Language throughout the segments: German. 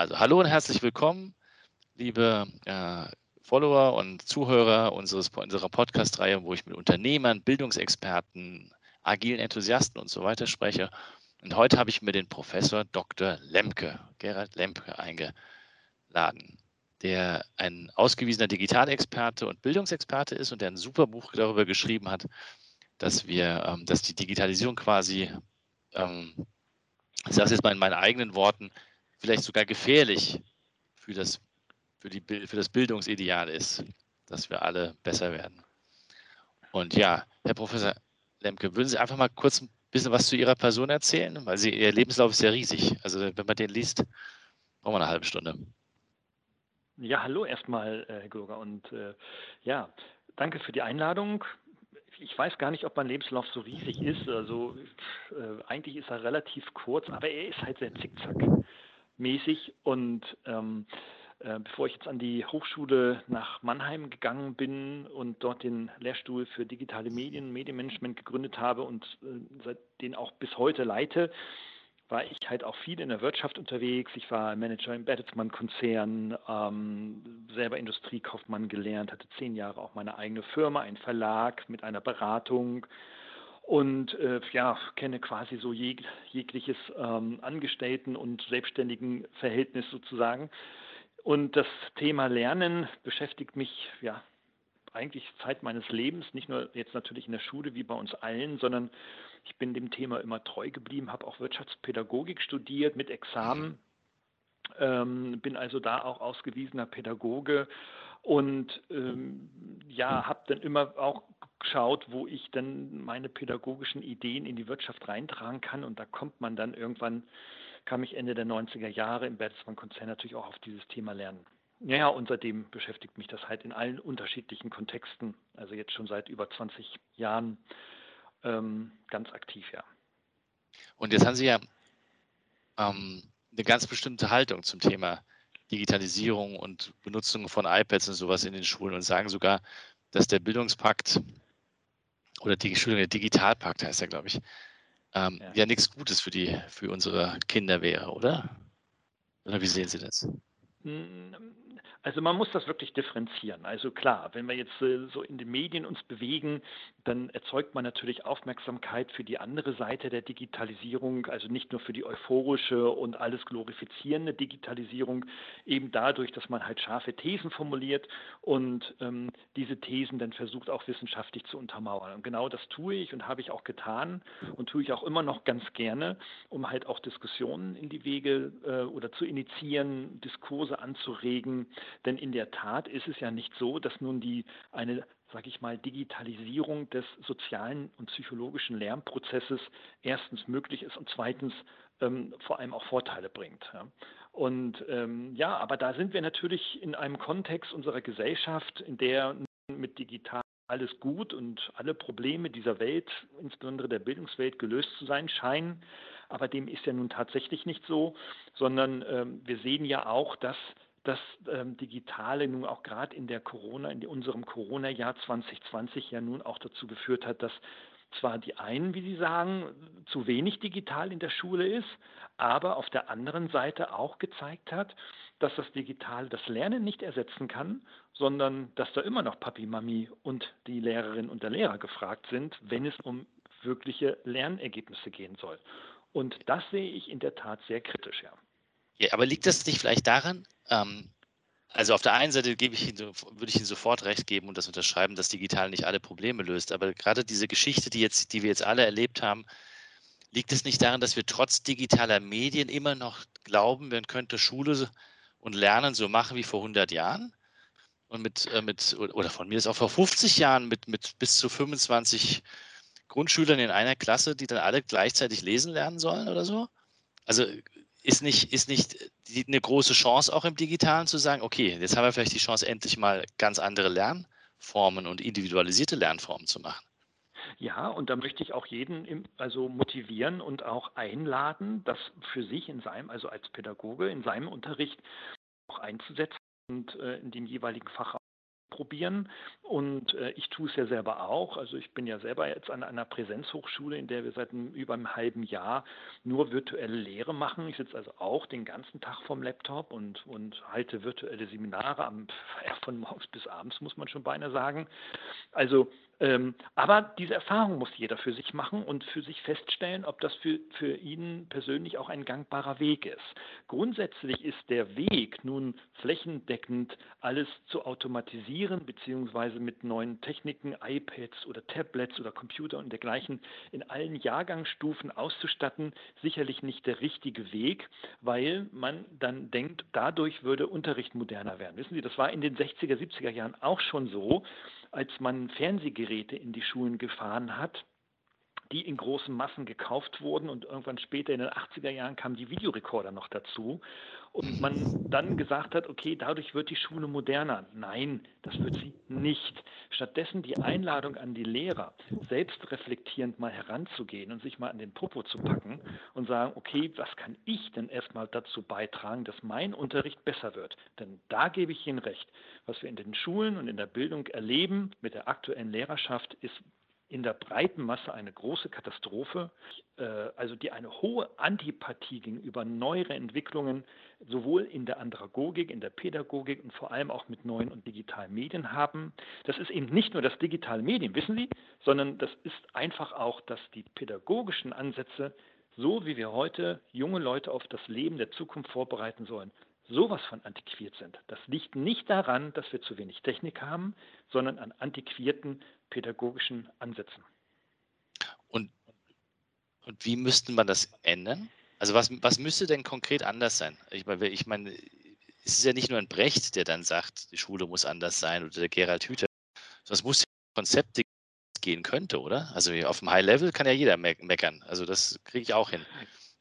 Also hallo und herzlich willkommen, liebe äh, Follower und Zuhörer unseres, unserer Podcast-Reihe, wo ich mit Unternehmern, Bildungsexperten, agilen Enthusiasten und so weiter spreche. Und heute habe ich mir den Professor Dr. Lemke, Gerhard Lemke, eingeladen, der ein ausgewiesener Digitalexperte und Bildungsexperte ist und der ein super Buch darüber geschrieben hat, dass wir, ähm, dass die Digitalisierung quasi, ähm, ich sage es jetzt mal in meinen eigenen Worten, vielleicht sogar gefährlich für das, für, die, für das Bildungsideal ist, dass wir alle besser werden. Und ja, Herr Professor Lemke, würden Sie einfach mal kurz ein bisschen was zu Ihrer Person erzählen? Weil Sie, Ihr Lebenslauf ist ja riesig. Also wenn man den liest, brauchen wir eine halbe Stunde. Ja, hallo erstmal, Herr Gurger. Und äh, ja, danke für die Einladung. Ich weiß gar nicht, ob mein Lebenslauf so riesig ist. Also äh, eigentlich ist er relativ kurz, aber er ist halt sehr zickzack mäßig. Und ähm, äh, bevor ich jetzt an die Hochschule nach Mannheim gegangen bin und dort den Lehrstuhl für digitale Medien, Medienmanagement gegründet habe und äh, seitdem auch bis heute leite, war ich halt auch viel in der Wirtschaft unterwegs. Ich war Manager im Bertelsmann-Konzern, ähm, selber Industriekaufmann gelernt, hatte zehn Jahre auch meine eigene Firma, einen Verlag mit einer Beratung und äh, ja, kenne quasi so jeg jegliches ähm, Angestellten- und Selbstständigenverhältnis sozusagen. Und das Thema Lernen beschäftigt mich ja eigentlich Zeit meines Lebens, nicht nur jetzt natürlich in der Schule wie bei uns allen, sondern ich bin dem Thema immer treu geblieben, habe auch Wirtschaftspädagogik studiert mit Examen, ähm, bin also da auch ausgewiesener Pädagoge und ähm, ja, habe dann immer auch geschaut, wo ich dann meine pädagogischen Ideen in die Wirtschaft reintragen kann. Und da kommt man dann irgendwann, kam ich Ende der 90er Jahre im Bertelsmann-Konzern natürlich auch auf dieses Thema Lernen. Ja, und seitdem beschäftigt mich das halt in allen unterschiedlichen Kontexten, also jetzt schon seit über 20 Jahren ähm, ganz aktiv, ja. Und jetzt haben Sie ja ähm, eine ganz bestimmte Haltung zum Thema Digitalisierung und Benutzung von iPads und sowas in den Schulen und sagen sogar, dass der Bildungspakt oder die Entschuldigung, der Digitalpakt heißt er, glaube ich, ähm, ja. ja nichts Gutes für die, für unsere Kinder wäre, oder? Oder wie sehen Sie das? Also man muss das wirklich differenzieren. Also klar, wenn wir jetzt äh, so in den Medien uns bewegen, dann erzeugt man natürlich Aufmerksamkeit für die andere Seite der Digitalisierung, also nicht nur für die euphorische und alles glorifizierende Digitalisierung, eben dadurch, dass man halt scharfe Thesen formuliert und ähm, diese Thesen dann versucht auch wissenschaftlich zu untermauern. Und genau das tue ich und habe ich auch getan und tue ich auch immer noch ganz gerne, um halt auch Diskussionen in die Wege äh, oder zu initiieren, Diskurse anzuregen, denn in der Tat ist es ja nicht so, dass nun die eine sage ich mal, Digitalisierung des sozialen und psychologischen Lernprozesses erstens möglich ist und zweitens ähm, vor allem auch Vorteile bringt. Ja. Und ähm, ja, aber da sind wir natürlich in einem Kontext unserer Gesellschaft, in der mit digital alles gut und alle Probleme dieser Welt, insbesondere der Bildungswelt, gelöst zu sein scheinen. Aber dem ist ja nun tatsächlich nicht so, sondern ähm, wir sehen ja auch, dass das ähm, Digitale nun auch gerade in der Corona, in unserem Corona-Jahr 2020 ja nun auch dazu geführt hat, dass zwar die einen, wie Sie sagen, zu wenig digital in der Schule ist, aber auf der anderen Seite auch gezeigt hat, dass das Digitale das Lernen nicht ersetzen kann, sondern dass da immer noch Papi, Mami und die Lehrerin und der Lehrer gefragt sind, wenn es um wirkliche Lernergebnisse gehen soll. Und das sehe ich in der Tat sehr kritisch, ja. Ja, aber liegt das nicht vielleicht daran, ähm, also auf der einen Seite ich Ihnen, würde ich Ihnen sofort recht geben und das unterschreiben, dass digital nicht alle Probleme löst. Aber gerade diese Geschichte, die, jetzt, die wir jetzt alle erlebt haben, liegt es nicht daran, dass wir trotz digitaler Medien immer noch glauben, man könnte Schule und Lernen so machen wie vor 100 Jahren? Und mit, äh, mit oder von mir ist auch vor 50 Jahren mit, mit bis zu 25 Grundschülern in einer Klasse, die dann alle gleichzeitig lesen lernen sollen oder so? Also ist nicht, ist nicht eine große Chance auch im Digitalen zu sagen, okay, jetzt haben wir vielleicht die Chance, endlich mal ganz andere Lernformen und individualisierte Lernformen zu machen. Ja, und da möchte ich auch jeden also motivieren und auch einladen, das für sich in seinem, also als Pädagoge in seinem Unterricht auch einzusetzen und äh, in dem jeweiligen Fach probieren. Und äh, ich tue es ja selber auch. Also ich bin ja selber jetzt an einer Präsenzhochschule, in der wir seit einem, über einem halben Jahr nur virtuelle Lehre machen. Ich sitze also auch den ganzen Tag vom Laptop und, und halte virtuelle Seminare am, von morgens bis abends, muss man schon beinahe sagen. Also ähm, aber diese Erfahrung muss jeder für sich machen und für sich feststellen, ob das für, für ihn persönlich auch ein gangbarer Weg ist. Grundsätzlich ist der Weg, nun flächendeckend alles zu automatisieren, beziehungsweise mit neuen Techniken, iPads oder Tablets oder Computer und dergleichen in allen Jahrgangsstufen auszustatten, sicherlich nicht der richtige Weg, weil man dann denkt, dadurch würde Unterricht moderner werden. Wissen Sie, das war in den 60er, 70er Jahren auch schon so als man Fernsehgeräte in die Schulen gefahren hat, die in großen Massen gekauft wurden und irgendwann später in den 80er Jahren kamen die Videorekorder noch dazu und man dann gesagt hat, okay, dadurch wird die Schule moderner. Nein, das wird sie nicht. Stattdessen die Einladung an die Lehrer, selbst reflektierend mal heranzugehen und sich mal an den Popo zu packen und sagen, okay, was kann ich denn erstmal dazu beitragen, dass mein Unterricht besser wird? Denn da gebe ich Ihnen recht. Was wir in den Schulen und in der Bildung erleben mit der aktuellen Lehrerschaft ist in der breiten Masse eine große Katastrophe, äh, also die eine hohe Antipathie gegenüber neueren Entwicklungen sowohl in der Andragogik, in der Pädagogik und vor allem auch mit neuen und digitalen Medien haben. Das ist eben nicht nur das digitale Medium, wissen Sie, sondern das ist einfach auch, dass die pädagogischen Ansätze, so wie wir heute junge Leute auf das Leben der Zukunft vorbereiten sollen, sowas von antiquiert sind. Das liegt nicht daran, dass wir zu wenig Technik haben, sondern an antiquierten pädagogischen Ansätzen. Und, und wie müsste man das ändern? Also was, was müsste denn konkret anders sein? Ich meine, ich meine, es ist ja nicht nur ein Brecht, der dann sagt, die Schule muss anders sein oder der Gerald Hüther. Das muss Konzepte gehen könnte, oder? Also auf dem High Level kann ja jeder meckern. Also das kriege ich auch hin.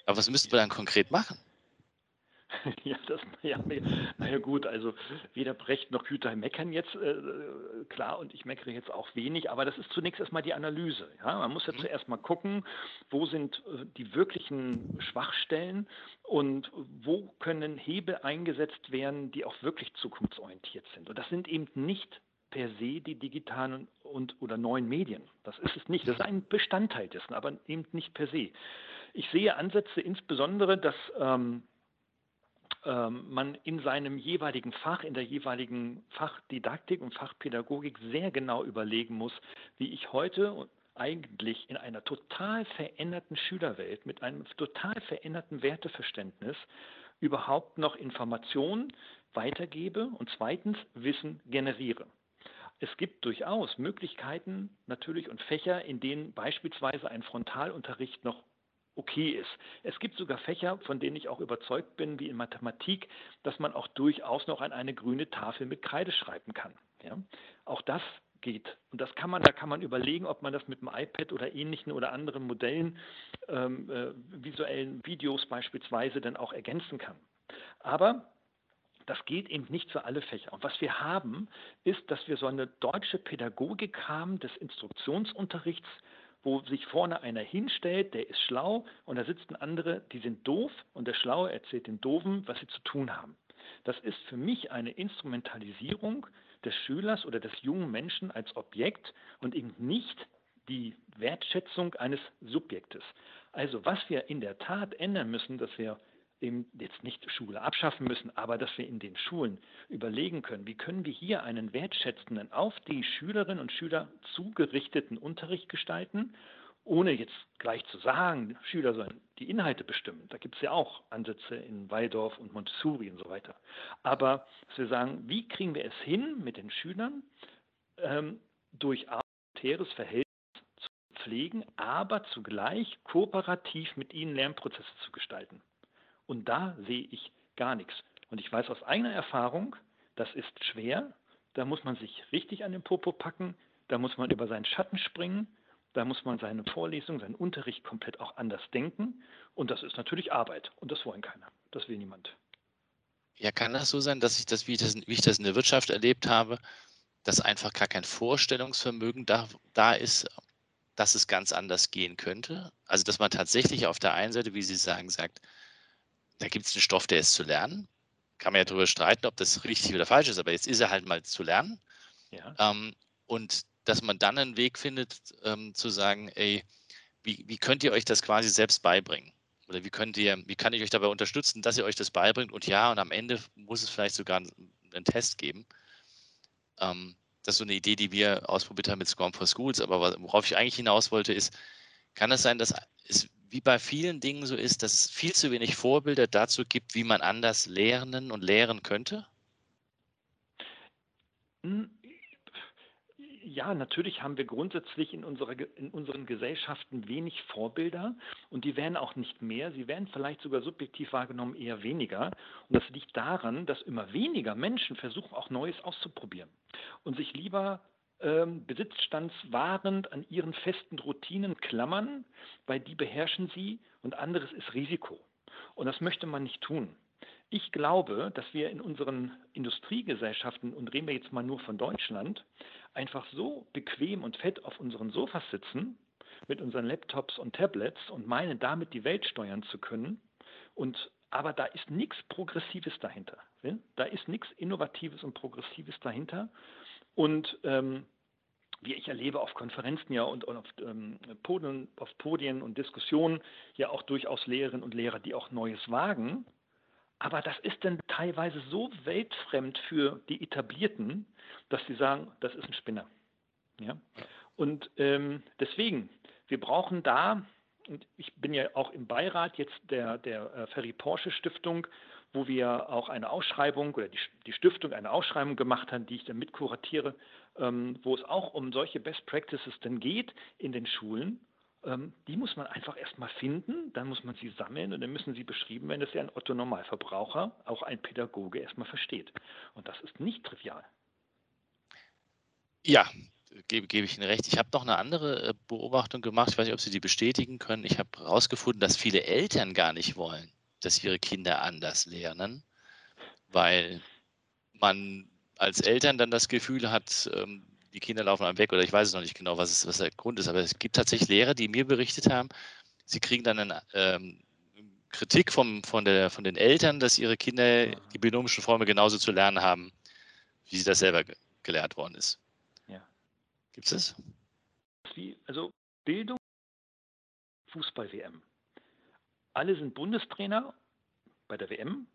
Aber was müsste man dann konkret machen? Ja, das, ja, naja gut, also weder Brecht noch Hüter meckern jetzt, äh, klar, und ich meckere jetzt auch wenig, aber das ist zunächst erstmal die Analyse. Ja? Man muss ja mhm. zuerst mal gucken, wo sind äh, die wirklichen Schwachstellen und wo können Hebel eingesetzt werden, die auch wirklich zukunftsorientiert sind. Und das sind eben nicht per se die digitalen und oder neuen Medien. Das ist es nicht. Das ist ein Bestandteil dessen, aber eben nicht per se. Ich sehe Ansätze insbesondere, dass ähm, ähm, man in seinem jeweiligen Fach, in der jeweiligen Fachdidaktik und Fachpädagogik sehr genau überlegen muss, wie ich heute eigentlich in einer total veränderten Schülerwelt mit einem total veränderten Werteverständnis überhaupt noch Informationen weitergebe und zweitens Wissen generiere. Es gibt durchaus Möglichkeiten natürlich und Fächer, in denen beispielsweise ein Frontalunterricht noch okay ist. Es gibt sogar Fächer, von denen ich auch überzeugt bin, wie in Mathematik, dass man auch durchaus noch an eine grüne Tafel mit Kreide schreiben kann. Ja? Auch das geht. Und das kann man, da kann man überlegen, ob man das mit dem iPad oder ähnlichen oder anderen Modellen, ähm, äh, visuellen Videos beispielsweise, dann auch ergänzen kann. Aber das geht eben nicht für alle Fächer. Und was wir haben, ist, dass wir so eine deutsche Pädagogik haben des Instruktionsunterrichts, wo sich vorne einer hinstellt, der ist schlau und da sitzen andere, die sind doof und der Schlaue erzählt den Doofen, was sie zu tun haben. Das ist für mich eine Instrumentalisierung des Schülers oder des jungen Menschen als Objekt und eben nicht die Wertschätzung eines Subjektes. Also was wir in der Tat ändern müssen, dass wir eben jetzt nicht Schule abschaffen müssen, aber dass wir in den Schulen überlegen können, wie können wir hier einen wertschätzenden, auf die Schülerinnen und Schüler zugerichteten Unterricht gestalten, ohne jetzt gleich zu sagen, Schüler sollen die Inhalte bestimmen. Da gibt es ja auch Ansätze in Waldorf und Montessori und so weiter. Aber dass wir sagen, wie kriegen wir es hin, mit den Schülern ähm, durch autoritäres Verhältnis zu pflegen, aber zugleich kooperativ mit ihnen Lernprozesse zu gestalten. Und da sehe ich gar nichts. Und ich weiß aus eigener Erfahrung, das ist schwer. Da muss man sich richtig an den Popo packen. Da muss man über seinen Schatten springen. Da muss man seine Vorlesung, seinen Unterricht komplett auch anders denken. Und das ist natürlich Arbeit. Und das wollen keiner. Das will niemand. Ja, kann das so sein, dass ich das, wie ich das, wie ich das in der Wirtschaft erlebt habe, dass einfach gar kein Vorstellungsvermögen da, da ist, dass es ganz anders gehen könnte? Also, dass man tatsächlich auf der einen Seite, wie Sie sagen, sagt, da gibt es einen Stoff, der ist zu lernen. Kann man ja darüber streiten, ob das richtig oder falsch ist, aber jetzt ist er halt mal zu lernen. Ja. Ähm, und dass man dann einen Weg findet, ähm, zu sagen, ey, wie, wie könnt ihr euch das quasi selbst beibringen? Oder wie könnt ihr, wie kann ich euch dabei unterstützen, dass ihr euch das beibringt? Und ja, und am Ende muss es vielleicht sogar einen, Test geben. Ähm, das ist so eine Idee, die wir ausprobiert haben mit Scrum for Schools. Aber worauf ich eigentlich hinaus wollte, ist, kann es sein, dass es wie bei vielen Dingen so ist, dass es viel zu wenig Vorbilder dazu gibt, wie man anders lernen und lehren könnte? Hm, ja, natürlich haben wir grundsätzlich in, unserer, in unseren Gesellschaften wenig Vorbilder und die werden auch nicht mehr. Sie werden vielleicht sogar subjektiv wahrgenommen eher weniger. Und das liegt daran, dass immer weniger Menschen versuchen, auch Neues auszuprobieren und sich lieber ähm, besitzstandswahrend an ihren festen Routinen klammern, weil die beherrschen sie und anderes ist Risiko. Und das möchte man nicht tun. Ich glaube, dass wir in unseren Industriegesellschaften, und reden wir jetzt mal nur von Deutschland, einfach so bequem und fett auf unseren Sofas sitzen, mit unseren Laptops und Tablets und meinen, damit die Welt steuern zu können. Und, aber da ist nichts Progressives dahinter. Da ist nichts Innovatives und Progressives dahinter. Und ähm, wie ich erlebe auf Konferenzen ja und, und auf, ähm, Podien, auf Podien und Diskussionen ja auch durchaus Lehrerinnen und Lehrer, die auch Neues wagen. Aber das ist dann teilweise so weltfremd für die Etablierten, dass sie sagen, das ist ein Spinner. Ja? Und ähm, deswegen, wir brauchen da, und ich bin ja auch im Beirat jetzt der, der äh, Ferry Porsche Stiftung, wo wir auch eine Ausschreibung oder die, die Stiftung eine Ausschreibung gemacht haben, die ich dann mitkuratiere, ähm, wo es auch um solche Best Practices dann geht in den Schulen. Ähm, die muss man einfach erstmal finden, dann muss man sie sammeln und dann müssen sie beschrieben werden, dass ja ein Otto Normalverbraucher, auch ein Pädagoge erstmal versteht. Und das ist nicht trivial. Ja, gebe, gebe ich Ihnen recht. Ich habe noch eine andere äh, Beobachtung gemacht. Ich weiß nicht, ob Sie die bestätigen können. Ich habe herausgefunden, dass viele Eltern gar nicht wollen, dass ihre Kinder anders lernen, weil man als Eltern dann das Gefühl hat, ähm, die Kinder laufen einem weg oder ich weiß es noch nicht genau, was, es, was der Grund ist. Aber es gibt tatsächlich Lehrer, die mir berichtet haben, sie kriegen dann eine ähm, Kritik vom, von, der, von den Eltern, dass ihre Kinder die binomischen Formen genauso zu lernen haben, wie sie das selber gelehrt worden ist. Gibt es das? also Bildung, Fußball-WM. Alle sind Bundestrainer bei der WM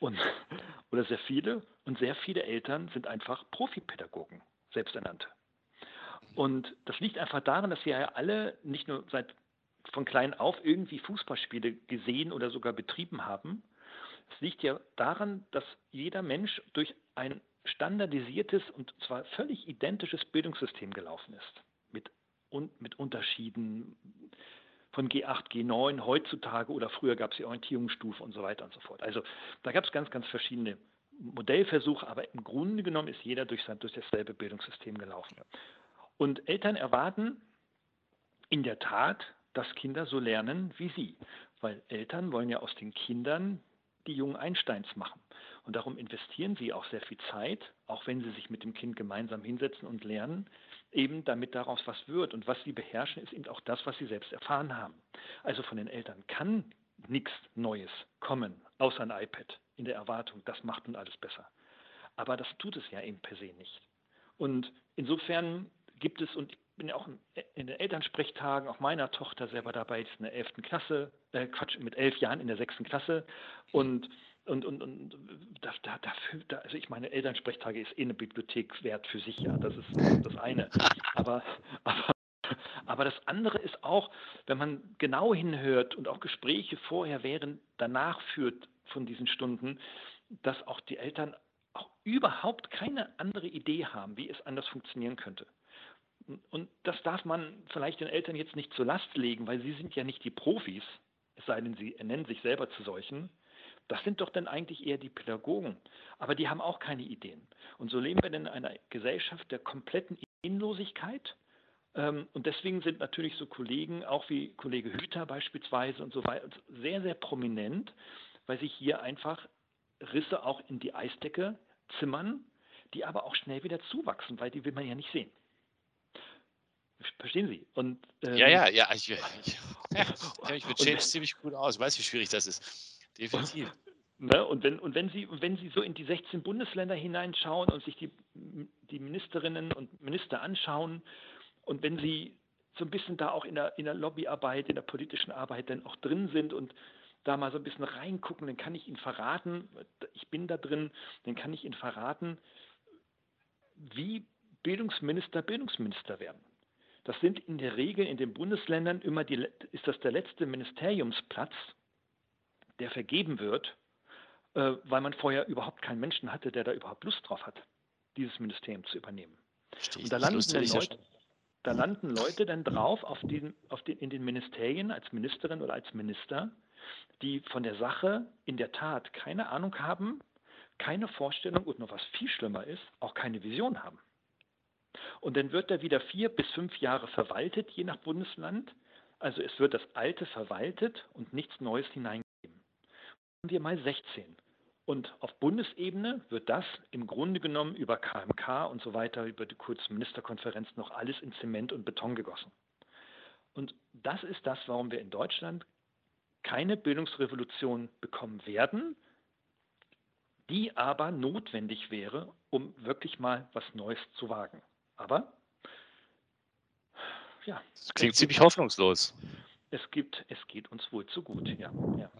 und, oder sehr viele und sehr viele Eltern sind einfach Profipädagogen, selbsternannte. Und das liegt einfach daran, dass wir ja alle nicht nur seit von klein auf irgendwie Fußballspiele gesehen oder sogar betrieben haben. Es liegt ja daran, dass jeder Mensch durch ein standardisiertes und zwar völlig identisches Bildungssystem gelaufen ist. Mit, und, mit Unterschieden von G8, G9 heutzutage oder früher gab es die Orientierungsstufe und so weiter und so fort. Also da gab es ganz, ganz verschiedene Modellversuche, aber im Grunde genommen ist jeder durch, sein, durch dasselbe Bildungssystem gelaufen. Und Eltern erwarten in der Tat, dass Kinder so lernen wie sie, weil Eltern wollen ja aus den Kindern die jungen Einsteins machen. Und darum investieren sie auch sehr viel Zeit, auch wenn sie sich mit dem Kind gemeinsam hinsetzen und lernen, eben damit daraus was wird. Und was sie beherrschen, ist eben auch das, was sie selbst erfahren haben. Also von den Eltern kann nichts Neues kommen, außer ein iPad, in der Erwartung, das macht nun alles besser. Aber das tut es ja eben per se nicht. Und insofern gibt es, und ich bin ja auch in den Elternsprechtagen auch meiner Tochter selber dabei, ist in der 11. Klasse, äh Quatsch, mit elf Jahren in der 6. Klasse. Und und, und, und da, da, da, also ich meine, Elternsprechtage ist eh eine Bibliothek wert für sich, ja, das ist das eine. Aber, aber, aber das andere ist auch, wenn man genau hinhört und auch Gespräche vorher, während, danach führt von diesen Stunden, dass auch die Eltern auch überhaupt keine andere Idee haben, wie es anders funktionieren könnte. Und das darf man vielleicht den Eltern jetzt nicht zur Last legen, weil sie sind ja nicht die Profis, es sei denn, sie ernennen sich selber zu solchen. Das sind doch dann eigentlich eher die Pädagogen. Aber die haben auch keine Ideen. Und so leben wir denn in einer Gesellschaft der kompletten Ideenlosigkeit. Ähm, und deswegen sind natürlich so Kollegen, auch wie Kollege Hüter beispielsweise und so weiter, sehr, sehr prominent, weil sich hier einfach Risse auch in die Eisdecke zimmern, die aber auch schnell wieder zuwachsen, weil die will man ja nicht sehen. Verstehen Sie? Und, ähm, ja, ja, ja. Ich, ich, ja, ich kenne mich mit Change ziemlich gut aus. Ich weiß, wie schwierig das ist. Definitiv. Ne? Und, wenn, und wenn, Sie, wenn Sie so in die 16 Bundesländer hineinschauen und sich die, die Ministerinnen und Minister anschauen und wenn Sie so ein bisschen da auch in der, in der Lobbyarbeit, in der politischen Arbeit dann auch drin sind und da mal so ein bisschen reingucken, dann kann ich Ihnen verraten, ich bin da drin, dann kann ich Ihnen verraten, wie Bildungsminister Bildungsminister werden. Das sind in der Regel in den Bundesländern immer die, ist das der letzte Ministeriumsplatz, der vergeben wird, äh, weil man vorher überhaupt keinen Menschen hatte, der da überhaupt Lust drauf hat, dieses Ministerium zu übernehmen. Und da landen, Leute, da landen Leute dann drauf auf den, auf den, in den Ministerien als Ministerin oder als Minister, die von der Sache in der Tat keine Ahnung haben, keine Vorstellung und noch was viel schlimmer ist, auch keine Vision haben. Und dann wird er wieder vier bis fünf Jahre verwaltet, je nach Bundesland. Also es wird das Alte verwaltet und nichts Neues hineingegeben. Haben wir mal 16. Und auf Bundesebene wird das im Grunde genommen über KMK und so weiter, über die Kurzministerkonferenz noch alles in Zement und Beton gegossen. Und das ist das, warum wir in Deutschland keine Bildungsrevolution bekommen werden, die aber notwendig wäre, um wirklich mal was Neues zu wagen. Aber ja. Das klingt ziemlich hoffnungslos. Es gibt, es geht uns wohl zu gut, ja. ja.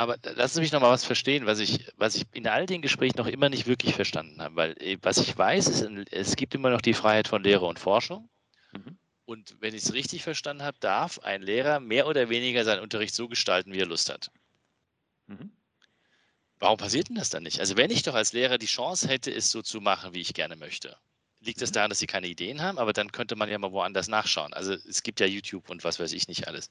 Aber lassen Sie mich noch mal was verstehen, was ich, was ich in all den Gesprächen noch immer nicht wirklich verstanden habe. Weil äh, was ich weiß, ist, es gibt immer noch die Freiheit von Lehre und Forschung. Mhm. Und wenn ich es richtig verstanden habe, darf ein Lehrer mehr oder weniger seinen Unterricht so gestalten, wie er Lust hat. Mhm. Warum passiert denn das dann nicht? Also wenn ich doch als Lehrer die Chance hätte, es so zu machen, wie ich gerne möchte, liegt das mhm. daran, dass sie keine Ideen haben? Aber dann könnte man ja mal woanders nachschauen. Also es gibt ja YouTube und was weiß ich nicht alles.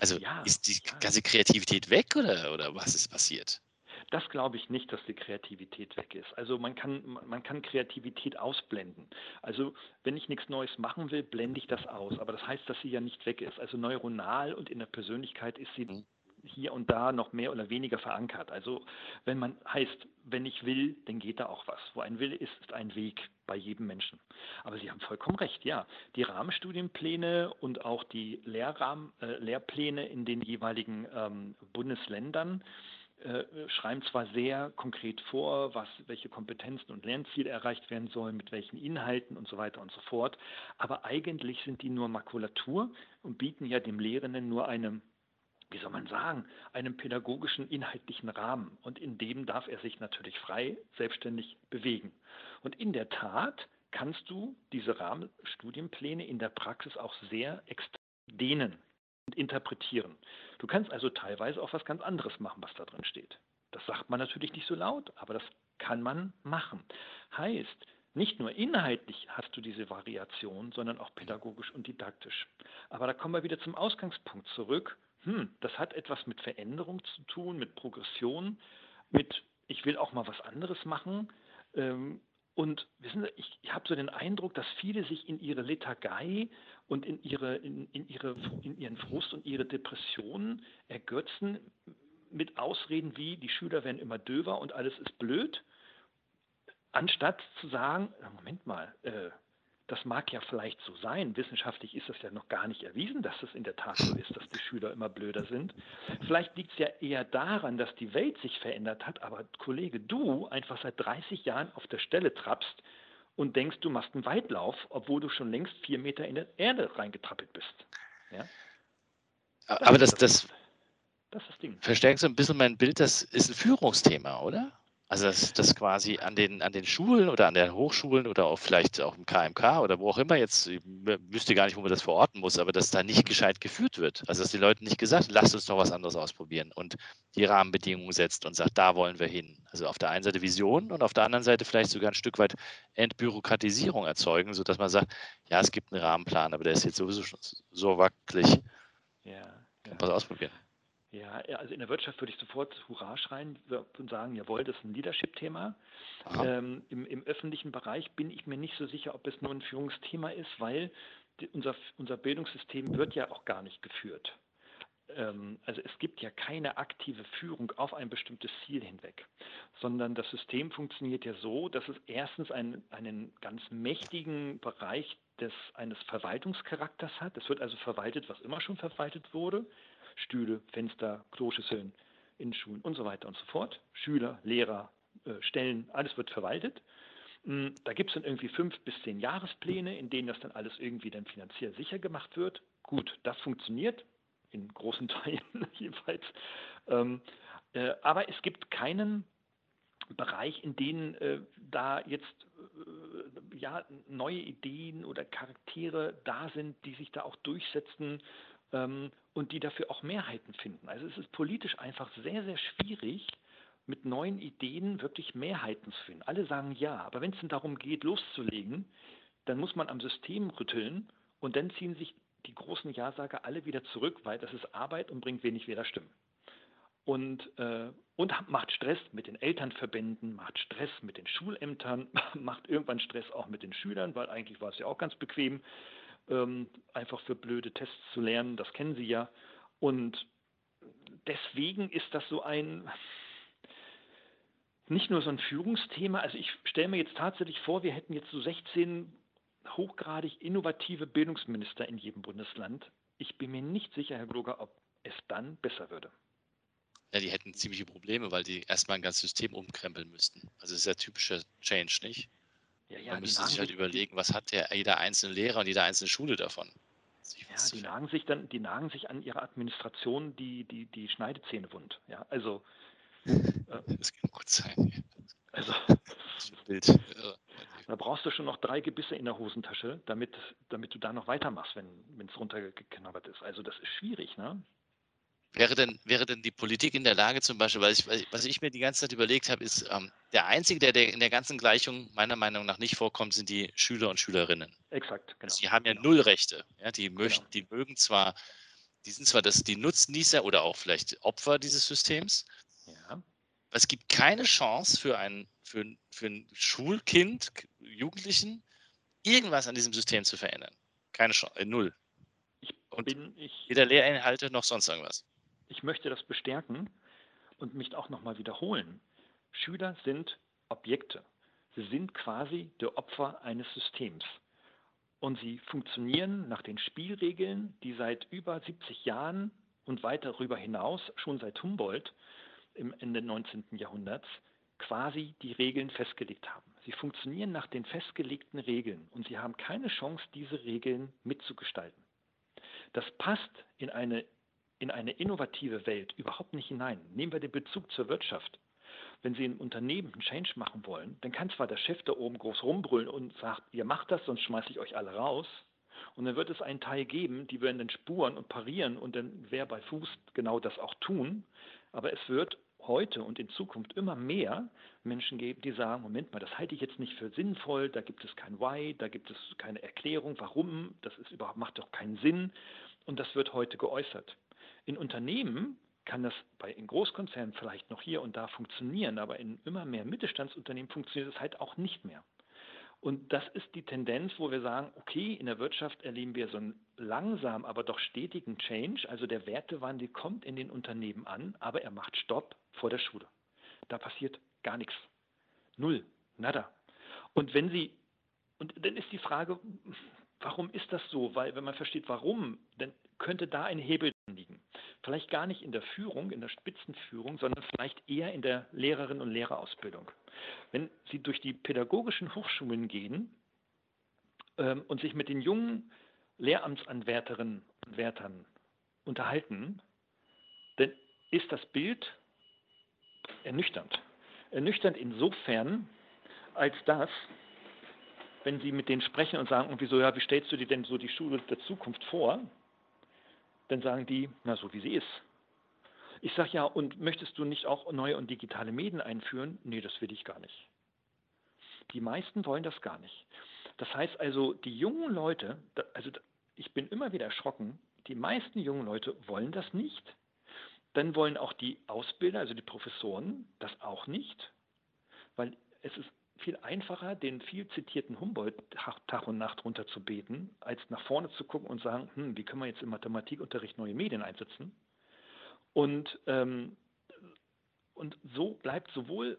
Also ja, ist die ganze Kreativität weg oder, oder was ist passiert? Das glaube ich nicht, dass die Kreativität weg ist. Also man kann, man kann Kreativität ausblenden. Also wenn ich nichts Neues machen will, blende ich das aus. Aber das heißt, dass sie ja nicht weg ist. Also neuronal und in der Persönlichkeit ist sie mhm hier und da noch mehr oder weniger verankert. Also wenn man heißt, wenn ich will, dann geht da auch was. Wo ein Wille ist, ist ein Weg bei jedem Menschen. Aber Sie haben vollkommen recht, ja. Die Rahmenstudienpläne und auch die Lehrrahmen, äh, Lehrpläne in den jeweiligen ähm, Bundesländern äh, schreiben zwar sehr konkret vor, was, welche Kompetenzen und Lernziele erreicht werden sollen, mit welchen Inhalten und so weiter und so fort, aber eigentlich sind die nur Makulatur und bieten ja dem Lehrenden nur eine wie soll man sagen, einem pädagogischen inhaltlichen Rahmen. Und in dem darf er sich natürlich frei, selbstständig bewegen. Und in der Tat kannst du diese Rahmenstudienpläne in der Praxis auch sehr extrem dehnen und interpretieren. Du kannst also teilweise auch was ganz anderes machen, was da drin steht. Das sagt man natürlich nicht so laut, aber das kann man machen. Heißt, nicht nur inhaltlich hast du diese Variation, sondern auch pädagogisch und didaktisch. Aber da kommen wir wieder zum Ausgangspunkt zurück hm, das hat etwas mit Veränderung zu tun, mit Progression, mit ich will auch mal was anderes machen. Ähm, und wissen Sie, ich, ich habe so den Eindruck, dass viele sich in ihre Lethargei und in, ihre, in, in, ihre, in ihren Frust und ihre Depressionen ergötzen mit Ausreden wie, die Schüler werden immer döver und alles ist blöd, anstatt zu sagen, Moment mal, äh, das mag ja vielleicht so sein. Wissenschaftlich ist das ja noch gar nicht erwiesen, dass es in der Tat so ist, dass die Schüler immer blöder sind. Vielleicht liegt es ja eher daran, dass die Welt sich verändert hat, aber Kollege, du einfach seit 30 Jahren auf der Stelle trappst und denkst, du machst einen Weitlauf, obwohl du schon längst vier Meter in der Erde reingetrappelt bist. Ja? aber das, das, das, das verstärkt so ein bisschen mein Bild, das ist ein Führungsthema, oder? Also dass das quasi an den, an den Schulen oder an den Hochschulen oder auch vielleicht auch im KMK oder wo auch immer jetzt, ich wüsste gar nicht, wo man das verorten muss, aber dass da nicht gescheit geführt wird. Also dass die Leute nicht gesagt, lasst uns doch was anderes ausprobieren und die Rahmenbedingungen setzt und sagt, da wollen wir hin. Also auf der einen Seite Vision und auf der anderen Seite vielleicht sogar ein Stück weit Entbürokratisierung erzeugen, sodass man sagt, ja, es gibt einen Rahmenplan, aber der ist jetzt sowieso schon so wackelig. Ja, ja. Was ausprobieren. Ja, also in der Wirtschaft würde ich sofort Hurra schreien und sagen, jawohl, das ist ein Leadership-Thema. Ähm, im, im, öffentlichen Bereich bin ich mir nicht so sicher, ob es nur ein Führungsthema ist, weil die, unser, unser Bildungssystem wird ja auch gar nicht geführt. Ähm, also es gibt ja keine aktive Führung auf ein bestimmtes Ziel hinweg, sondern das System funktioniert ja so, dass es erstens einen, einen ganz mächtigen Bereich des, eines Verwaltungscharakters hat. Es wird also verwaltet, was immer schon verwaltet wurde Stühle, Fenster, Kloschüsseln, in Schulen und so weiter und so fort. Schüler, Lehrer, äh, Stellen, alles wird verwaltet. Hm, da gibt es dann irgendwie fünf bis zehn Jahrespläne, in denen das dann alles irgendwie dann finanziell sicher gemacht wird. Gut, das funktioniert, in großen Teilen jedenfalls. Ähm, äh, aber es gibt keinen Bereich, in denen äh, da jetzt äh, ja, neue Ideen oder Charaktere da sind, die sich da auch durchsetzen und die dafür auch Mehrheiten finden. Also es ist politisch einfach sehr, sehr schwierig, mit neuen Ideen wirklich Mehrheiten zu finden. Alle sagen ja, aber wenn es dann darum geht, loszulegen, dann muss man am System rütteln und dann ziehen sich die großen Ja-Sager alle wieder zurück, weil das ist Arbeit und bringt wenig Wählerstimmen und, äh, und macht Stress mit den Elternverbänden, macht Stress mit den Schulämtern, macht irgendwann Stress auch mit den Schülern, weil eigentlich war es ja auch ganz bequem, ähm, einfach für blöde Tests zu lernen, das kennen Sie ja. Und deswegen ist das so ein, nicht nur so ein Führungsthema, also ich stelle mir jetzt tatsächlich vor, wir hätten jetzt so 16 hochgradig innovative Bildungsminister in jedem Bundesland. Ich bin mir nicht sicher, Herr Gloger, ob es dann besser würde. Ja, die hätten ziemliche Probleme, weil die erstmal ein ganzes System umkrempeln müssten. Also das ist ja typischer Change, nicht? Ja, ja, Man müsste sich halt überlegen, was hat der, jeder einzelne Lehrer und jede einzelne Schule davon? Ja, die nagen sich dann, die nagen sich an ihrer Administration die, die, die Schneidezähne wund. Ja, also. Äh, das kann gut sein. Also. Bild. Da brauchst du schon noch drei Gebisse in der Hosentasche, damit, damit du da noch weitermachst, wenn es runtergeknabbert ist. Also das ist schwierig, ne? Wäre denn, wäre denn die Politik in der Lage zum Beispiel, weil ich, was ich mir die ganze Zeit überlegt habe, ist, ähm, der Einzige, der, der, in der ganzen Gleichung meiner Meinung nach nicht vorkommt, sind die Schüler und Schülerinnen. Exakt, genau. Sie haben ja genau. null Rechte. Ja, die, möchten, genau. die mögen zwar, die sind zwar das, die Nutznießer oder auch vielleicht Opfer dieses Systems. Ja. Es gibt keine Chance für ein, für, für ein Schulkind, Jugendlichen, irgendwas an diesem System zu verändern. Keine Chance, äh, null. Ich und bin, ich, weder Lehrinhalte noch sonst irgendwas ich möchte das bestärken und mich auch nochmal wiederholen. Schüler sind Objekte. Sie sind quasi der Opfer eines Systems. Und sie funktionieren nach den Spielregeln, die seit über 70 Jahren und weit darüber hinaus, schon seit Humboldt im Ende 19. Jahrhunderts, quasi die Regeln festgelegt haben. Sie funktionieren nach den festgelegten Regeln und sie haben keine Chance, diese Regeln mitzugestalten. Das passt in eine in eine innovative Welt überhaupt nicht hinein. Nehmen wir den Bezug zur Wirtschaft. Wenn Sie ein Unternehmen einen Change machen wollen, dann kann zwar der Chef da oben groß rumbrüllen und sagt, ihr macht das, sonst schmeiße ich euch alle raus. Und dann wird es einen Teil geben, die werden dann spuren und parieren und dann wer bei Fuß genau das auch tun. Aber es wird heute und in Zukunft immer mehr Menschen geben, die sagen, Moment mal, das halte ich jetzt nicht für sinnvoll, da gibt es kein Why, da gibt es keine Erklärung, warum, das ist überhaupt, macht doch keinen Sinn. Und das wird heute geäußert. In Unternehmen kann das bei in Großkonzernen vielleicht noch hier und da funktionieren, aber in immer mehr Mittelstandsunternehmen funktioniert es halt auch nicht mehr. Und das ist die Tendenz, wo wir sagen, okay, in der Wirtschaft erleben wir so einen langsam, aber doch stetigen Change. Also der Wertewandel kommt in den Unternehmen an, aber er macht Stopp vor der Schule. Da passiert gar nichts. Null. Nada. Und wenn Sie, und dann ist die Frage, warum ist das so? Weil wenn man versteht, warum, dann könnte da ein Hebel liegen. Vielleicht gar nicht in der Führung, in der Spitzenführung, sondern vielleicht eher in der Lehrerinnen- und Lehrerausbildung. Wenn Sie durch die pädagogischen Hochschulen gehen ähm, und sich mit den jungen Lehramtsanwärterinnen und Wärtern unterhalten, dann ist das Bild ernüchternd. Ernüchternd insofern, als dass, wenn Sie mit denen sprechen und sagen, und wieso, ja, wie stellst du dir denn so die Schule der Zukunft vor? Dann sagen die, na so wie sie ist. Ich sage ja, und möchtest du nicht auch neue und digitale Medien einführen? Nee, das will ich gar nicht. Die meisten wollen das gar nicht. Das heißt also, die jungen Leute, also ich bin immer wieder erschrocken, die meisten jungen Leute wollen das nicht. Dann wollen auch die Ausbilder, also die Professoren, das auch nicht, weil es ist viel einfacher, den viel zitierten Humboldt Tag und Nacht runterzubeten, als nach vorne zu gucken und sagen, hm, wie können wir jetzt im Mathematikunterricht neue Medien einsetzen? Und, ähm, und so bleibt sowohl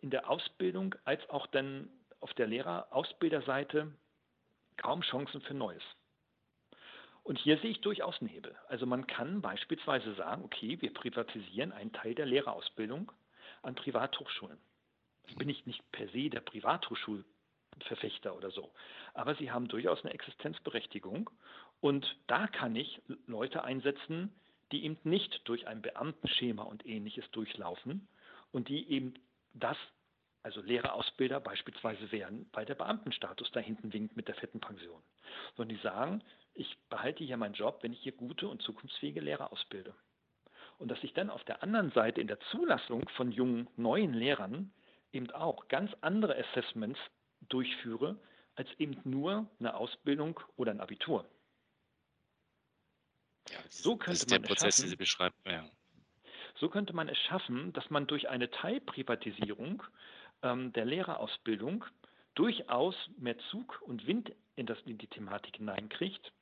in der Ausbildung als auch dann auf der Lehrer-Ausbilderseite kaum Chancen für Neues. Und hier sehe ich durchaus einen Hebel. Also man kann beispielsweise sagen, okay, wir privatisieren einen Teil der Lehrerausbildung an Privathochschulen. Bin ich nicht per se der Privathochschulverfechter oder so. Aber sie haben durchaus eine Existenzberechtigung. Und da kann ich Leute einsetzen, die eben nicht durch ein Beamtenschema und ähnliches durchlaufen und die eben das, also Lehrerausbilder beispielsweise wären, weil der Beamtenstatus da hinten winkt mit der fetten Pension. Sondern die sagen, ich behalte hier meinen Job, wenn ich hier gute und zukunftsfähige Lehrer ausbilde. Und dass ich dann auf der anderen Seite in der Zulassung von jungen, neuen Lehrern eben auch ganz andere Assessments durchführe, als eben nur eine Ausbildung oder ein Abitur. Ja, so könnte das ist man der Prozess, den Sie beschreiben. Ja. So könnte man es schaffen, dass man durch eine Teilprivatisierung ähm, der Lehrerausbildung durchaus mehr Zug und Wind in, das, in die Thematik hineinkriegt.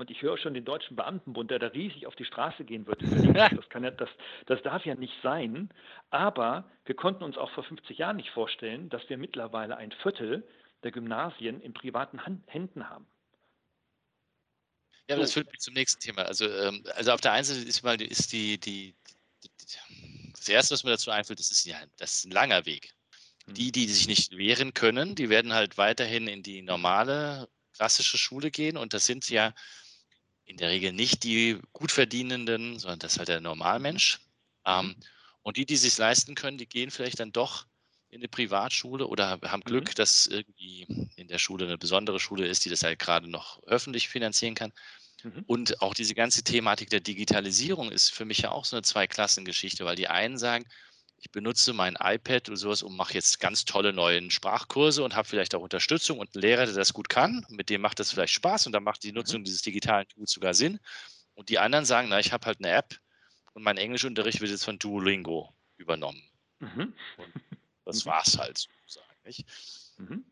Und ich höre schon den Deutschen Beamtenbund, der da riesig auf die Straße gehen wird. Das, kann ja, das, das darf ja nicht sein. Aber wir konnten uns auch vor 50 Jahren nicht vorstellen, dass wir mittlerweile ein Viertel der Gymnasien in privaten Händen haben. Ja, so. das führt mich zum nächsten Thema. Also, ähm, also auf der einen Seite ist, mal, ist die, die, die, das Erste, was mir dazu einfällt, das ist ja das ist ein langer Weg. Die, mhm. die sich nicht wehren können, die werden halt weiterhin in die normale klassische Schule gehen und das sind ja in der Regel nicht die gut verdienenden, sondern das ist halt der Normalmensch. Ähm, mhm. und die, die sich leisten können, die gehen vielleicht dann doch in eine Privatschule oder haben Glück, mhm. dass irgendwie in der Schule eine besondere Schule ist, die das halt gerade noch öffentlich finanzieren kann. Mhm. Und auch diese ganze Thematik der Digitalisierung ist für mich ja auch so eine Zweiklassengeschichte, weil die einen sagen, ich benutze mein iPad oder sowas und mache jetzt ganz tolle neue Sprachkurse und habe vielleicht auch Unterstützung und einen Lehrer, der das gut kann. Mit dem macht das vielleicht Spaß und dann macht die Nutzung mhm. dieses digitalen Tools sogar Sinn. Und die anderen sagen, na, ich habe halt eine App und mein Englischunterricht wird jetzt von Duolingo übernommen. Mhm. das mhm. es halt sozusagen. Nicht? Mhm.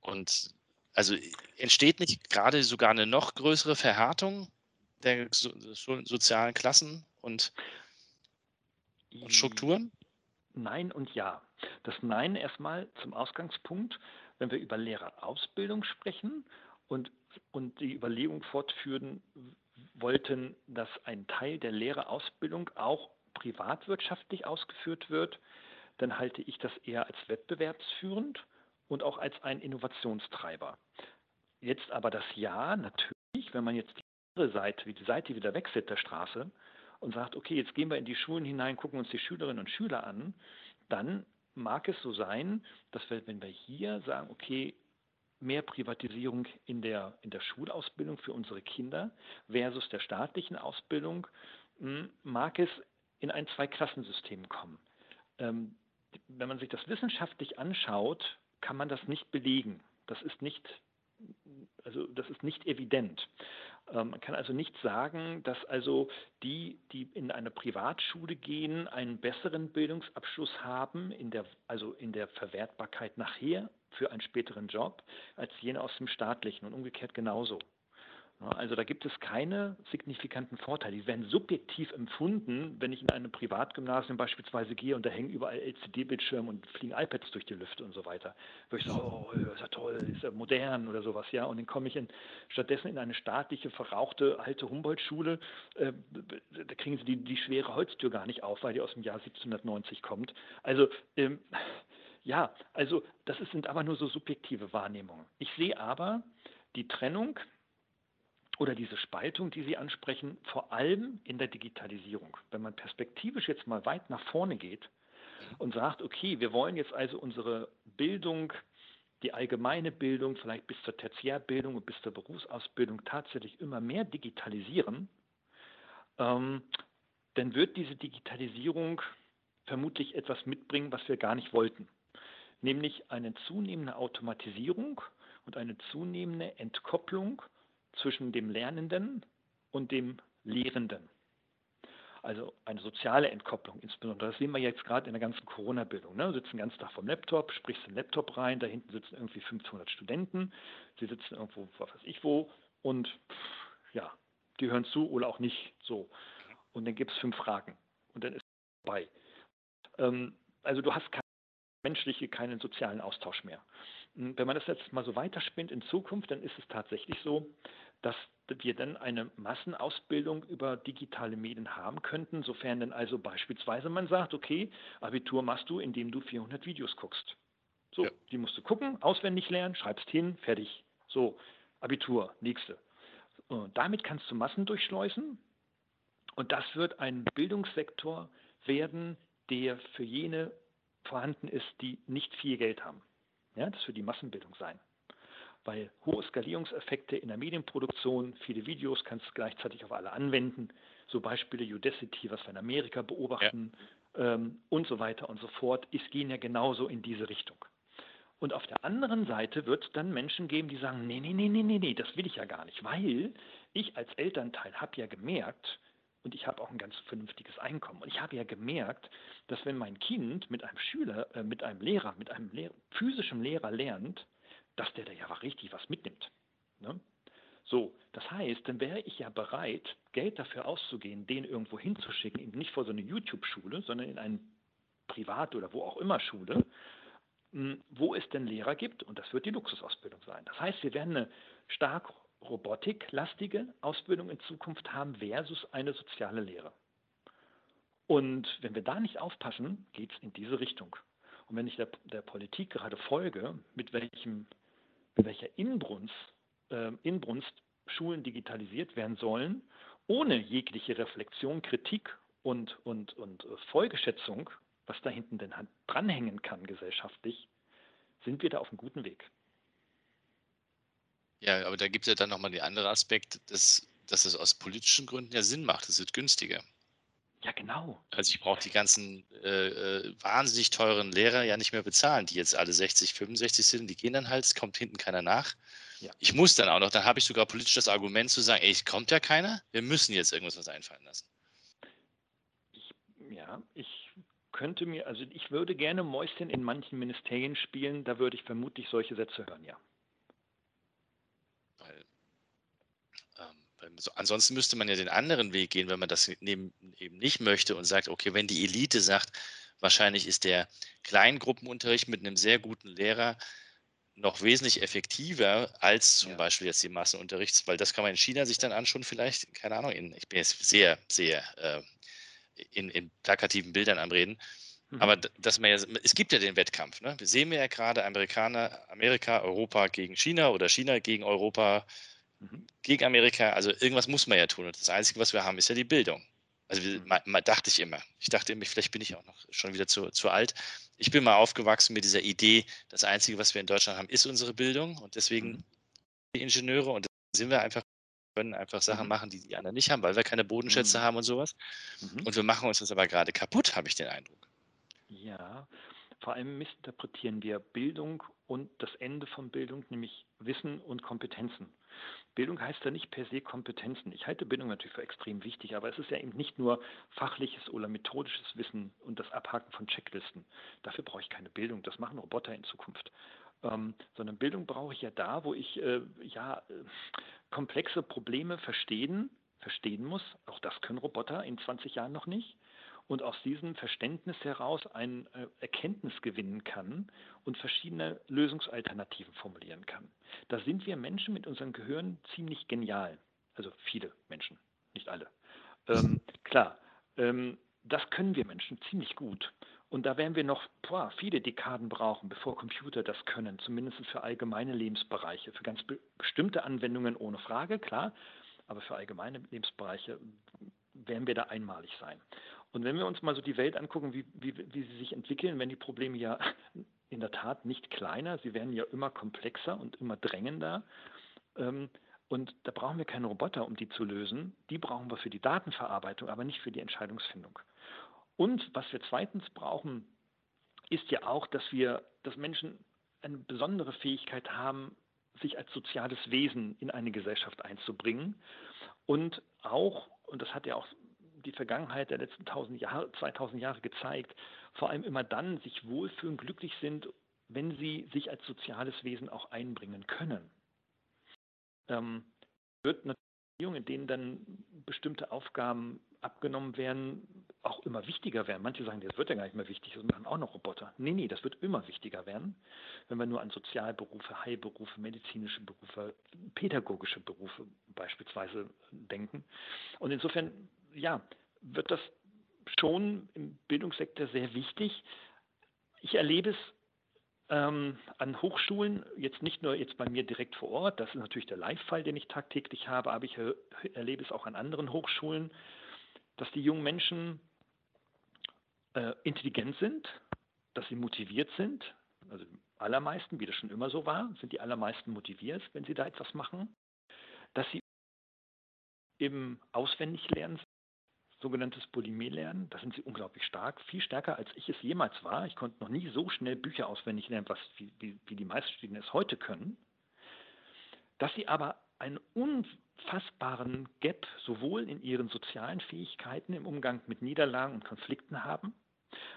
Und also entsteht nicht gerade sogar eine noch größere Verhärtung der so, sozialen Klassen und, und Strukturen? Nein und ja. Das Nein erstmal zum Ausgangspunkt, wenn wir über Lehrerausbildung sprechen und, und die Überlegung fortführen wollten, dass ein Teil der Lehrerausbildung auch privatwirtschaftlich ausgeführt wird, dann halte ich das eher als wettbewerbsführend und auch als ein Innovationstreiber. Jetzt aber das Ja, natürlich, wenn man jetzt die andere Seite, wie die Seite wieder wechselt der Straße und sagt, okay, jetzt gehen wir in die Schulen hinein, gucken uns die Schülerinnen und Schüler an, dann mag es so sein, dass wir, wenn wir hier sagen, okay, mehr Privatisierung in der, in der Schulausbildung für unsere Kinder versus der staatlichen Ausbildung, hm, mag es in ein Zweiklassensystem kommen. Ähm, wenn man sich das wissenschaftlich anschaut, kann man das nicht belegen. Das ist nicht, also das ist nicht evident. Ähm, man kann also nicht sagen, dass also die, die in eine Privatschule gehen, einen besseren Bildungsabschluss haben, in der, also in der Verwertbarkeit nachher für einen späteren Job, als jene aus dem staatlichen und umgekehrt genauso. Also da gibt es keine signifikanten Vorteile. Die werden subjektiv empfunden, wenn ich in einem Privatgymnasium beispielsweise gehe und da hängen überall LCD-Bildschirme und fliegen iPads durch die Lüfte und so weiter. Wo ich sage, oh, ist ja toll, ist ja modern oder sowas, ja. Und dann komme ich in, stattdessen in eine staatliche, verrauchte, alte Humboldt-Schule, äh, da kriegen sie die, die schwere Holztür gar nicht auf, weil die aus dem Jahr 1790 kommt. Also ähm, ja, also das sind aber nur so subjektive Wahrnehmungen. Ich sehe aber die Trennung oder diese Spaltung, die Sie ansprechen, vor allem in der Digitalisierung. Wenn man perspektivisch jetzt mal weit nach vorne geht und sagt, okay, wir wollen jetzt also unsere Bildung, die allgemeine Bildung, vielleicht bis zur Tertiärbildung und bis zur Berufsausbildung tatsächlich immer mehr digitalisieren, ähm, dann wird diese Digitalisierung vermutlich etwas mitbringen, was wir gar nicht wollten, nämlich eine zunehmende Automatisierung und eine zunehmende Entkopplung zwischen dem Lernenden und dem Lehrenden. Also eine soziale Entkopplung insbesondere. Das sehen wir jetzt gerade in der ganzen Corona-Bildung. Ne? Du sitzt den ganzen Tag vom Laptop, sprichst den Laptop rein, da hinten sitzen irgendwie 500 Studenten, sie sitzen irgendwo, was weiß ich wo, und ja, die hören zu oder auch nicht so. Und dann gibt es fünf Fragen und dann ist es vorbei. Ähm, also du hast keine menschliche, keinen sozialen Austausch mehr. Hm, wenn man das jetzt mal so weiterspinnt in Zukunft, dann ist es tatsächlich so, dass wir dann eine Massenausbildung über digitale Medien haben könnten, sofern dann also beispielsweise man sagt, okay, Abitur machst du, indem du 400 Videos guckst. So, ja. die musst du gucken, auswendig lernen, schreibst hin, fertig. So, Abitur, nächste. Und damit kannst du Massen durchschleusen und das wird ein Bildungssektor werden, der für jene vorhanden ist, die nicht viel Geld haben. Ja, das wird die Massenbildung sein. Weil hohe Skalierungseffekte in der Medienproduktion, viele Videos kannst du gleichzeitig auf alle anwenden. So Beispiele Udacity, was wir in Amerika beobachten ja. ähm, und so weiter und so fort, es gehen ja genauso in diese Richtung. Und auf der anderen Seite wird es dann Menschen geben, die sagen, nee, nee, nee, nee, nee, nee, das will ich ja gar nicht, weil ich als Elternteil habe ja gemerkt, und ich habe auch ein ganz vernünftiges Einkommen. Und ich habe ja gemerkt, dass wenn mein Kind mit einem Schüler, äh, mit einem Lehrer, mit einem Lehr physischen Lehrer lernt, dass der da ja richtig was mitnimmt. Ne? So, das heißt, dann wäre ich ja bereit, Geld dafür auszugehen, den irgendwo hinzuschicken, eben nicht vor so eine YouTube-Schule, sondern in eine Privat- oder wo auch immer Schule, hm, wo es denn Lehrer gibt, und das wird die Luxusausbildung sein. Das heißt, wir werden eine stark robotiklastige Ausbildung in Zukunft haben versus eine soziale Lehre. Und wenn wir da nicht aufpassen, geht es in diese Richtung. Und wenn ich der, der Politik gerade folge, mit, welchem, mit welcher Inbrunst, äh, Inbrunst Schulen digitalisiert werden sollen, ohne jegliche Reflexion, Kritik und, und, und Folgeschätzung, was da hinten denn dranhängen kann gesellschaftlich, sind wir da auf einem guten Weg. Ja, aber da gibt es ja dann nochmal den anderen Aspekt, dass, dass es aus politischen Gründen ja Sinn macht. Es wird günstiger. Ja, genau. Also ich brauche die ganzen äh, äh, wahnsinnig teuren Lehrer ja nicht mehr bezahlen, die jetzt alle 60, 65 sind. Die gehen dann halt, es kommt hinten keiner nach. Ja. Ich muss dann auch noch, dann habe ich sogar politisch das Argument zu sagen, ey, es kommt ja keiner, wir müssen jetzt irgendwas was einfallen lassen. Ich, ja, ich könnte mir, also ich würde gerne Mäuschen in manchen Ministerien spielen, da würde ich vermutlich solche Sätze hören, ja. So, ansonsten müsste man ja den anderen Weg gehen, wenn man das eben nicht möchte und sagt, okay, wenn die Elite sagt, wahrscheinlich ist der Kleingruppenunterricht mit einem sehr guten Lehrer noch wesentlich effektiver als zum ja. Beispiel jetzt die Massenunterrichts, weil das kann man in China sich dann anschauen, vielleicht, keine Ahnung, in, ich bin jetzt sehr, sehr äh, in, in, plakativen Bildern am Reden. Mhm. Aber dass man ja, es gibt ja den Wettkampf. Ne? Wir sehen ja gerade Amerikaner, Amerika, Europa gegen China oder China gegen Europa Mhm. gegen Amerika. Also irgendwas muss man ja tun. Und das Einzige, was wir haben, ist ja die Bildung. Also mhm. mal, mal dachte ich immer. Ich dachte immer, vielleicht bin ich auch noch schon wieder zu, zu alt. Ich bin mal aufgewachsen mit dieser Idee, das Einzige, was wir in Deutschland haben, ist unsere Bildung. Und deswegen mhm. die Ingenieure und sind wir einfach können einfach Sachen mhm. machen, die die anderen nicht haben, weil wir keine Bodenschätze mhm. haben und sowas. Mhm. Und wir machen uns das aber gerade kaputt, habe ich den Eindruck. Ja, vor allem missinterpretieren wir Bildung und das Ende von Bildung, nämlich Wissen und Kompetenzen. Bildung heißt ja nicht per se Kompetenzen. Ich halte Bildung natürlich für extrem wichtig, aber es ist ja eben nicht nur fachliches oder methodisches Wissen und das Abhaken von Checklisten. Dafür brauche ich keine Bildung. Das machen Roboter in Zukunft. Ähm, sondern Bildung brauche ich ja da, wo ich äh, ja äh, komplexe Probleme verstehen, verstehen muss. Auch das können Roboter in 20 Jahren noch nicht und aus diesem Verständnis heraus ein äh, Erkenntnis gewinnen kann und verschiedene Lösungsalternativen formulieren kann. Da sind wir Menschen mit unserem Gehirn ziemlich genial. Also viele Menschen, nicht alle. Ähm, klar, ähm, das können wir Menschen ziemlich gut. Und da werden wir noch boah, viele Dekaden brauchen, bevor Computer das können, zumindest für allgemeine Lebensbereiche, für ganz be bestimmte Anwendungen ohne Frage, klar, aber für allgemeine Lebensbereiche werden wir da einmalig sein. Und wenn wir uns mal so die Welt angucken, wie, wie, wie sie sich entwickeln, werden die Probleme ja in der Tat nicht kleiner, sie werden ja immer komplexer und immer drängender. Ähm, und da brauchen wir keine Roboter, um die zu lösen. Die brauchen wir für die Datenverarbeitung, aber nicht für die Entscheidungsfindung. Und was wir zweitens brauchen, ist ja auch, dass wir, dass Menschen eine besondere Fähigkeit haben, sich als soziales Wesen in eine Gesellschaft einzubringen und auch, und das hat ja auch die Vergangenheit der letzten 1000 Jahre, 2000 Jahre gezeigt, vor allem immer dann sich wohlfühlen, glücklich sind, wenn sie sich als soziales Wesen auch einbringen können. Ähm, wird natürlich in denen dann bestimmte Aufgaben abgenommen werden, auch immer wichtiger werden. Manche sagen, das wird ja gar nicht mehr wichtig, das machen auch noch Roboter. Nee, nee, das wird immer wichtiger werden, wenn wir nur an Sozialberufe, Heilberufe, medizinische Berufe, pädagogische Berufe beispielsweise denken. Und insofern, ja, wird das schon im Bildungssektor sehr wichtig. Ich erlebe es ähm, an Hochschulen, jetzt nicht nur jetzt bei mir direkt vor Ort, das ist natürlich der Live-Fall, den ich tagtäglich habe, aber ich erlebe es auch an anderen Hochschulen, dass die jungen Menschen äh, intelligent sind, dass sie motiviert sind. Also allermeisten, wie das schon immer so war, sind die allermeisten motiviert, wenn sie da etwas machen. Dass sie im Auswendiglernen sogenanntes Bulimie-Lernen. Da sind sie unglaublich stark, viel stärker als ich es jemals war. Ich konnte noch nie so schnell Bücher auswendig lernen, was, wie, wie, wie die meisten Studierenden es heute können. Dass sie aber einen unfassbaren Gap sowohl in ihren sozialen Fähigkeiten im Umgang mit Niederlagen und Konflikten haben,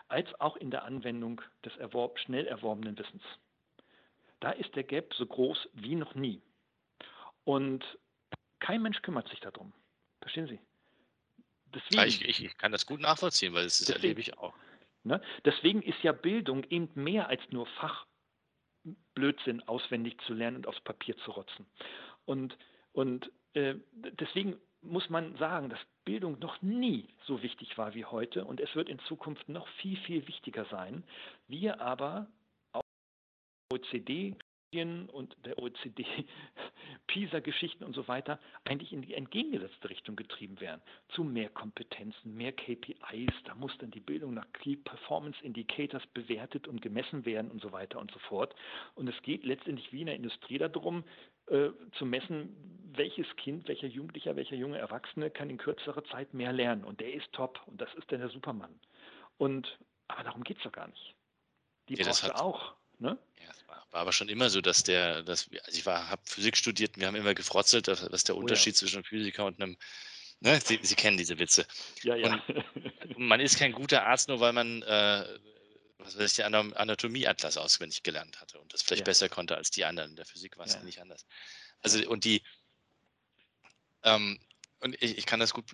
als auch in der Anwendung des erworb, schnell erworbenen Wissens. Da ist der Gap so groß wie noch nie. Und kein Mensch kümmert sich darum. Verstehen Sie? Deswegen, ja, ich, ich, ich, kann das gut nachvollziehen, weil das deswegen, erlebe ich auch. Ne? Deswegen ist ja Bildung eben mehr als nur Fachblödsinn auswendig zu lernen und aufs Papier zu rotzen. Und, und äh, deswegen muss man sagen, dass Bildung noch nie so wichtig war wie heute und es wird in Zukunft noch viel, viel wichtiger sein. Wir aber auch OECD und der OECD, PISA-Geschichten und so weiter eigentlich in die entgegengesetzte Richtung getrieben werden. Zu mehr Kompetenzen, mehr KPIs, da muss dann die Bildung nach Key Performance Indicators bewertet und gemessen werden und so weiter und so fort. Und es geht letztendlich wie in der Industrie darum, äh, zu messen, welches Kind, welcher Jugendlicher, welcher junge Erwachsene kann in kürzerer Zeit mehr lernen. Und der ist top und das ist dann der Supermann. Und aber darum geht es doch gar nicht. Die ja, brauchst du auch. Ne? Ja, es war, war, aber schon immer so, dass der, dass, also ich habe Physik studiert und wir haben immer gefrotzelt, dass, dass der Unterschied oh ja. zwischen einem Physiker und einem, ne, Sie, Sie, kennen diese Witze. Ja, ja. Und man ist kein guter Arzt, nur weil man, äh, was weiß ich, den Anatomieatlas auswendig gelernt hatte und das vielleicht ja. besser konnte als die anderen. In der Physik war es ja. nicht anders. Also, und die, ähm, und ich, ich kann das gut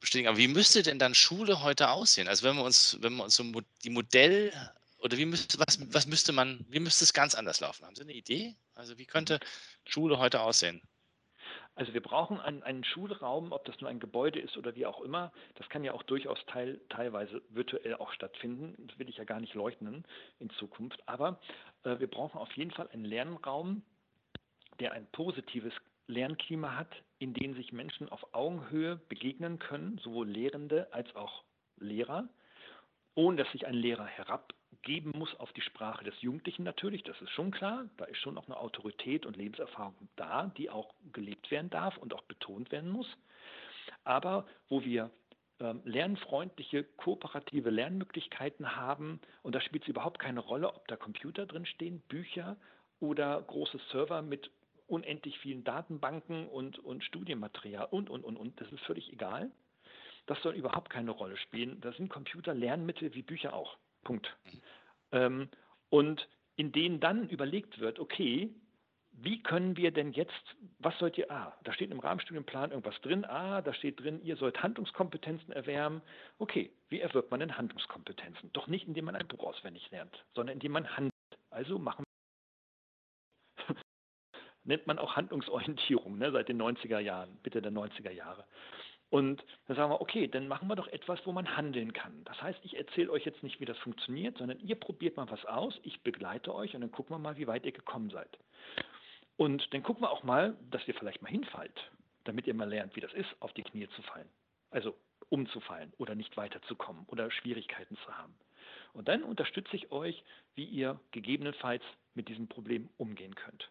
bestätigen, aber wie müsste denn dann Schule heute aussehen? Also wenn wir uns, wenn wir uns so die Modell oder wie müsste, was, was müsste man, wie müsste es ganz anders laufen? Haben Sie eine Idee? Also wie könnte Schule heute aussehen? Also wir brauchen einen, einen, Schulraum, ob das nur ein Gebäude ist oder wie auch immer. Das kann ja auch durchaus teil, teilweise virtuell auch stattfinden. Das will ich ja gar nicht leugnen in Zukunft. Aber äh, wir brauchen auf jeden Fall einen Lernraum, der ein positives Lernklima hat, in dem sich Menschen auf Augenhöhe begegnen können, sowohl Lehrende als auch Lehrer, ohne dass sich ein Lehrer herab geben muss auf die Sprache des Jugendlichen natürlich, das ist schon klar. Da ist schon noch eine Autorität und Lebenserfahrung da, die auch gelebt werden darf und auch betont werden muss. Aber wo wir ähm, lernfreundliche, kooperative Lernmöglichkeiten haben, und da spielt es überhaupt keine Rolle, ob da Computer drin stehen, Bücher oder große Server mit unendlich vielen Datenbanken und, und Studienmaterial und, und, und, und, das ist völlig egal. Das soll überhaupt keine Rolle spielen. Da sind Computer Lernmittel wie Bücher auch. Punkt. Ähm, und in denen dann überlegt wird, okay, wie können wir denn jetzt, was sollt ihr, ah, da steht im Rahmenstudienplan irgendwas drin, ah, da steht drin, ihr sollt Handlungskompetenzen erwärmen. Okay, wie erwirbt man denn Handlungskompetenzen? Doch nicht, indem man ein Buch auswendig lernt, sondern indem man handelt. Also machen nennt man auch Handlungsorientierung ne, seit den 90er Jahren, Mitte der 90er Jahre. Und dann sagen wir, okay, dann machen wir doch etwas, wo man handeln kann. Das heißt, ich erzähle euch jetzt nicht, wie das funktioniert, sondern ihr probiert mal was aus, ich begleite euch und dann gucken wir mal, wie weit ihr gekommen seid. Und dann gucken wir auch mal, dass ihr vielleicht mal hinfallt, damit ihr mal lernt, wie das ist, auf die Knie zu fallen. Also umzufallen oder nicht weiterzukommen oder Schwierigkeiten zu haben. Und dann unterstütze ich euch, wie ihr gegebenenfalls mit diesem Problem umgehen könnt.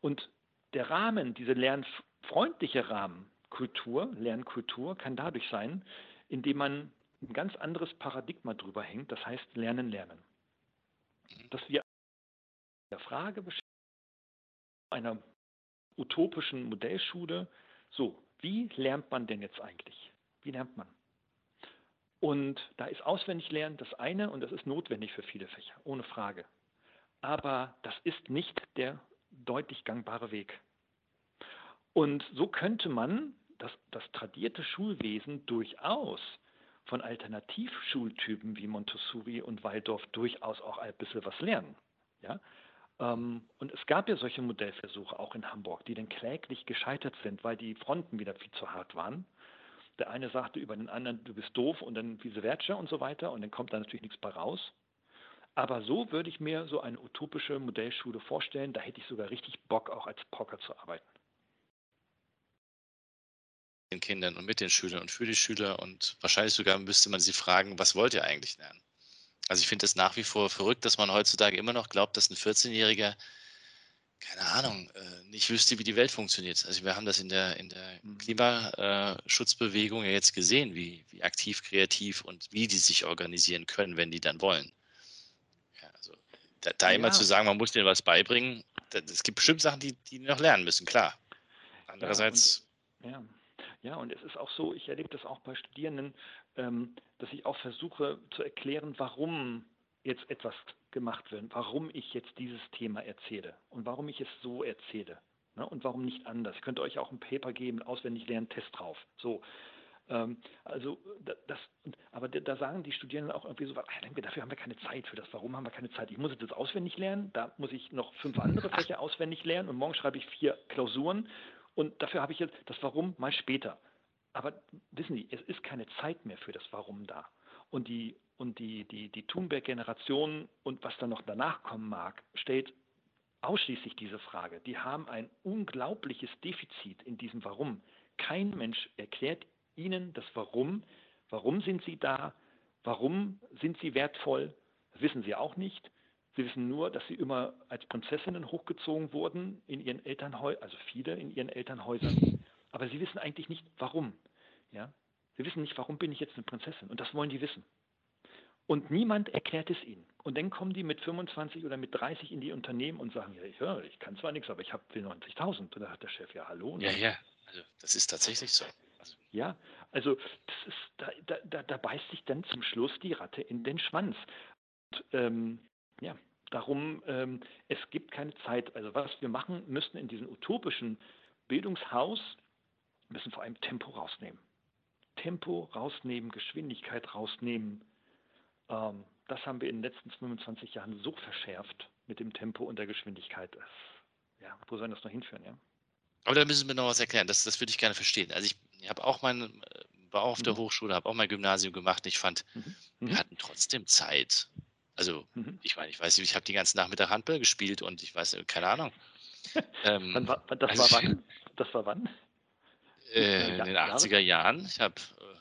Und der Rahmen, dieser lernfreundliche Rahmen, Kultur, Lernkultur kann dadurch sein, indem man ein ganz anderes Paradigma drüber hängt, das heißt Lernen, Lernen. Dass wir der Frage einer utopischen Modellschule, so, wie lernt man denn jetzt eigentlich? Wie lernt man? Und da ist auswendig lernen das eine und das ist notwendig für viele Fächer, ohne Frage. Aber das ist nicht der deutlich gangbare Weg. Und so könnte man das, das tradierte Schulwesen durchaus von Alternativschultypen wie Montessori und Waldorf durchaus auch ein bisschen was lernen. Ja? Ähm, und es gab ja solche Modellversuche auch in Hamburg, die dann kläglich gescheitert sind, weil die Fronten wieder viel zu hart waren. Der eine sagte über den anderen, du bist doof und dann vice versa und so weiter und dann kommt da natürlich nichts bei raus. Aber so würde ich mir so eine utopische Modellschule vorstellen. Da hätte ich sogar richtig Bock, auch als Poker zu arbeiten. Den Kindern und mit den Schülern und für die Schüler und wahrscheinlich sogar müsste man sie fragen, was wollt ihr eigentlich lernen? Also ich finde es nach wie vor verrückt, dass man heutzutage immer noch glaubt, dass ein 14-Jähriger, keine Ahnung, äh, nicht wüsste, wie die Welt funktioniert. Also wir haben das in der, in der mhm. Klimaschutzbewegung ja jetzt gesehen, wie, wie aktiv, kreativ und wie die sich organisieren können, wenn die dann wollen. Ja, also da, da ja. immer zu sagen, man muss denen was beibringen, es gibt bestimmt Sachen, die die noch lernen müssen, klar. Andererseits. Ja, und, ja. Ja, und es ist auch so, ich erlebe das auch bei Studierenden, ähm, dass ich auch versuche zu erklären, warum jetzt etwas gemacht wird, warum ich jetzt dieses Thema erzähle und warum ich es so erzähle ne, und warum nicht anders. Ich könnte euch auch ein Paper geben, auswendig lernen, Test drauf. So. Ähm, also das, aber da sagen die Studierenden auch irgendwie so, dafür haben wir keine Zeit für das. Warum haben wir keine Zeit? Ich muss jetzt auswendig lernen, da muss ich noch fünf andere Fächer auswendig lernen und morgen schreibe ich vier Klausuren und dafür habe ich jetzt das Warum mal später. Aber wissen Sie, es ist keine Zeit mehr für das Warum da. Und die, und die, die, die Thunberg-Generation und was dann noch danach kommen mag, stellt ausschließlich diese Frage. Die haben ein unglaubliches Defizit in diesem Warum. Kein Mensch erklärt ihnen das Warum. Warum sind sie da? Warum sind sie wertvoll? Das wissen sie auch nicht. Sie wissen nur, dass sie immer als Prinzessinnen hochgezogen wurden in ihren Elternhäusern, also viele in ihren Elternhäusern. Aber sie wissen eigentlich nicht, warum. Ja? Sie wissen nicht, warum bin ich jetzt eine Prinzessin. Und das wollen die wissen. Und niemand erklärt es ihnen. Und dann kommen die mit 25 oder mit 30 in die Unternehmen und sagen, ja, ich, höre, ich kann zwar nichts, aber ich habe 90.000. Und da hat der Chef, ja, hallo. Ja, ja, also das ist tatsächlich so. Also. Ja, also das ist, da, da, da, da, beißt sich dann zum Schluss die Ratte in den Schwanz. Und, ähm, ja, darum, ähm, es gibt keine Zeit. Also was wir machen müssen in diesem utopischen Bildungshaus, müssen vor allem Tempo rausnehmen. Tempo rausnehmen, Geschwindigkeit rausnehmen. Ähm, das haben wir in den letzten 25 Jahren so verschärft mit dem Tempo und der Geschwindigkeit. Ja, wo soll das noch hinführen, ja? Aber da müssen wir noch was erklären. Das, das würde ich gerne verstehen. Also ich, ich habe auch mein, war auch auf mhm. der Hochschule, habe auch mein Gymnasium gemacht. Ich fand, mhm. wir mhm. hatten trotzdem Zeit. Also mhm. ich meine, ich weiß nicht, ich habe die ganzen Nachmittag Handball gespielt und ich weiß, keine Ahnung. ähm, war, das also war wann? Das war wann? Äh, in den 80er Jahren. Ich habe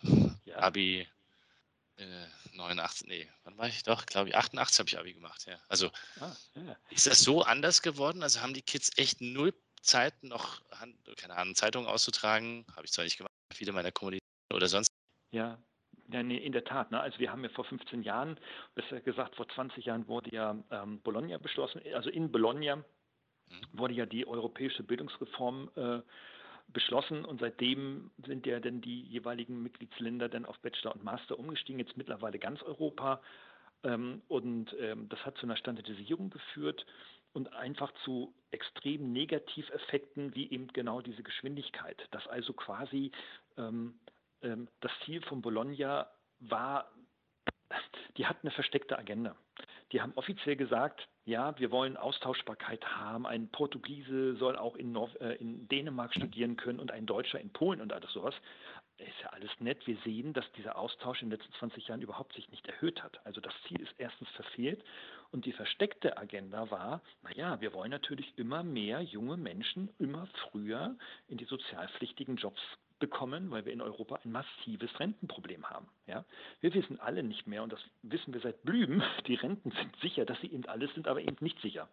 äh, ja. Abi äh, 89, nee, wann war ich doch? Glaube ich, 88 habe ich Abi gemacht, ja. Also ah, ja. ist das so anders geworden? Also haben die Kids echt null Zeit noch, keine Ahnung, Zeitungen auszutragen? Habe ich zwar nicht gemacht, viele meiner Kommunikation oder sonst. Ja, ja, nee, in der Tat. Ne? Also wir haben ja vor 15 Jahren, besser gesagt vor 20 Jahren wurde ja ähm, Bologna beschlossen. Also in Bologna mhm. wurde ja die europäische Bildungsreform äh, beschlossen und seitdem sind ja dann die jeweiligen Mitgliedsländer dann auf Bachelor und Master umgestiegen, jetzt mittlerweile ganz Europa. Ähm, und ähm, das hat zu einer Standardisierung geführt und einfach zu extremen Negativeffekten wie eben genau diese Geschwindigkeit. Dass also quasi ähm, das Ziel von Bologna war, die hat eine versteckte Agenda. Die haben offiziell gesagt, ja, wir wollen Austauschbarkeit haben. Ein Portugiese soll auch in, Nord äh, in Dänemark studieren können und ein Deutscher in Polen und alles sowas. Ist ja alles nett. Wir sehen, dass dieser Austausch in den letzten 20 Jahren überhaupt sich nicht erhöht hat. Also das Ziel ist erstens verfehlt und die versteckte Agenda war, naja, wir wollen natürlich immer mehr junge Menschen immer früher in die sozialpflichtigen Jobs bekommen, weil wir in Europa ein massives Rentenproblem haben. Ja? Wir wissen alle nicht mehr, und das wissen wir seit Blüben, die Renten sind sicher, dass sie eben alles sind, aber eben nicht sicher.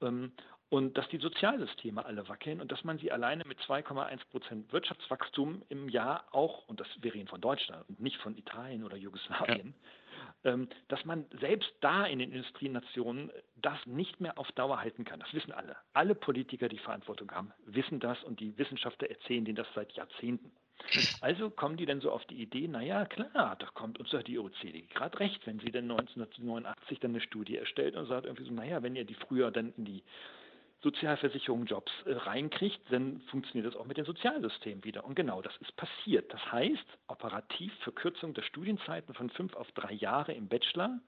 Ähm, und dass die Sozialsysteme alle wackeln und dass man sie alleine mit 2,1 Prozent Wirtschaftswachstum im Jahr auch, und das wäre reden von Deutschland und nicht von Italien oder Jugoslawien, ja ähm, dass man selbst da in den Industrienationen das nicht mehr auf Dauer halten kann. Das wissen alle. Alle Politiker, die Verantwortung haben, wissen das und die Wissenschaftler erzählen denen das seit Jahrzehnten. Also kommen die dann so auf die Idee, naja, klar, da kommt uns doch die OECD gerade recht, wenn sie dann 1989 dann eine Studie erstellt und sagt irgendwie so, naja, wenn ihr die früher dann in die Sozialversicherung Jobs äh, reinkriegt, dann funktioniert das auch mit dem Sozialsystem wieder. Und genau das ist passiert. Das heißt, operativ Verkürzung der Studienzeiten von fünf auf drei Jahre im Bachelor,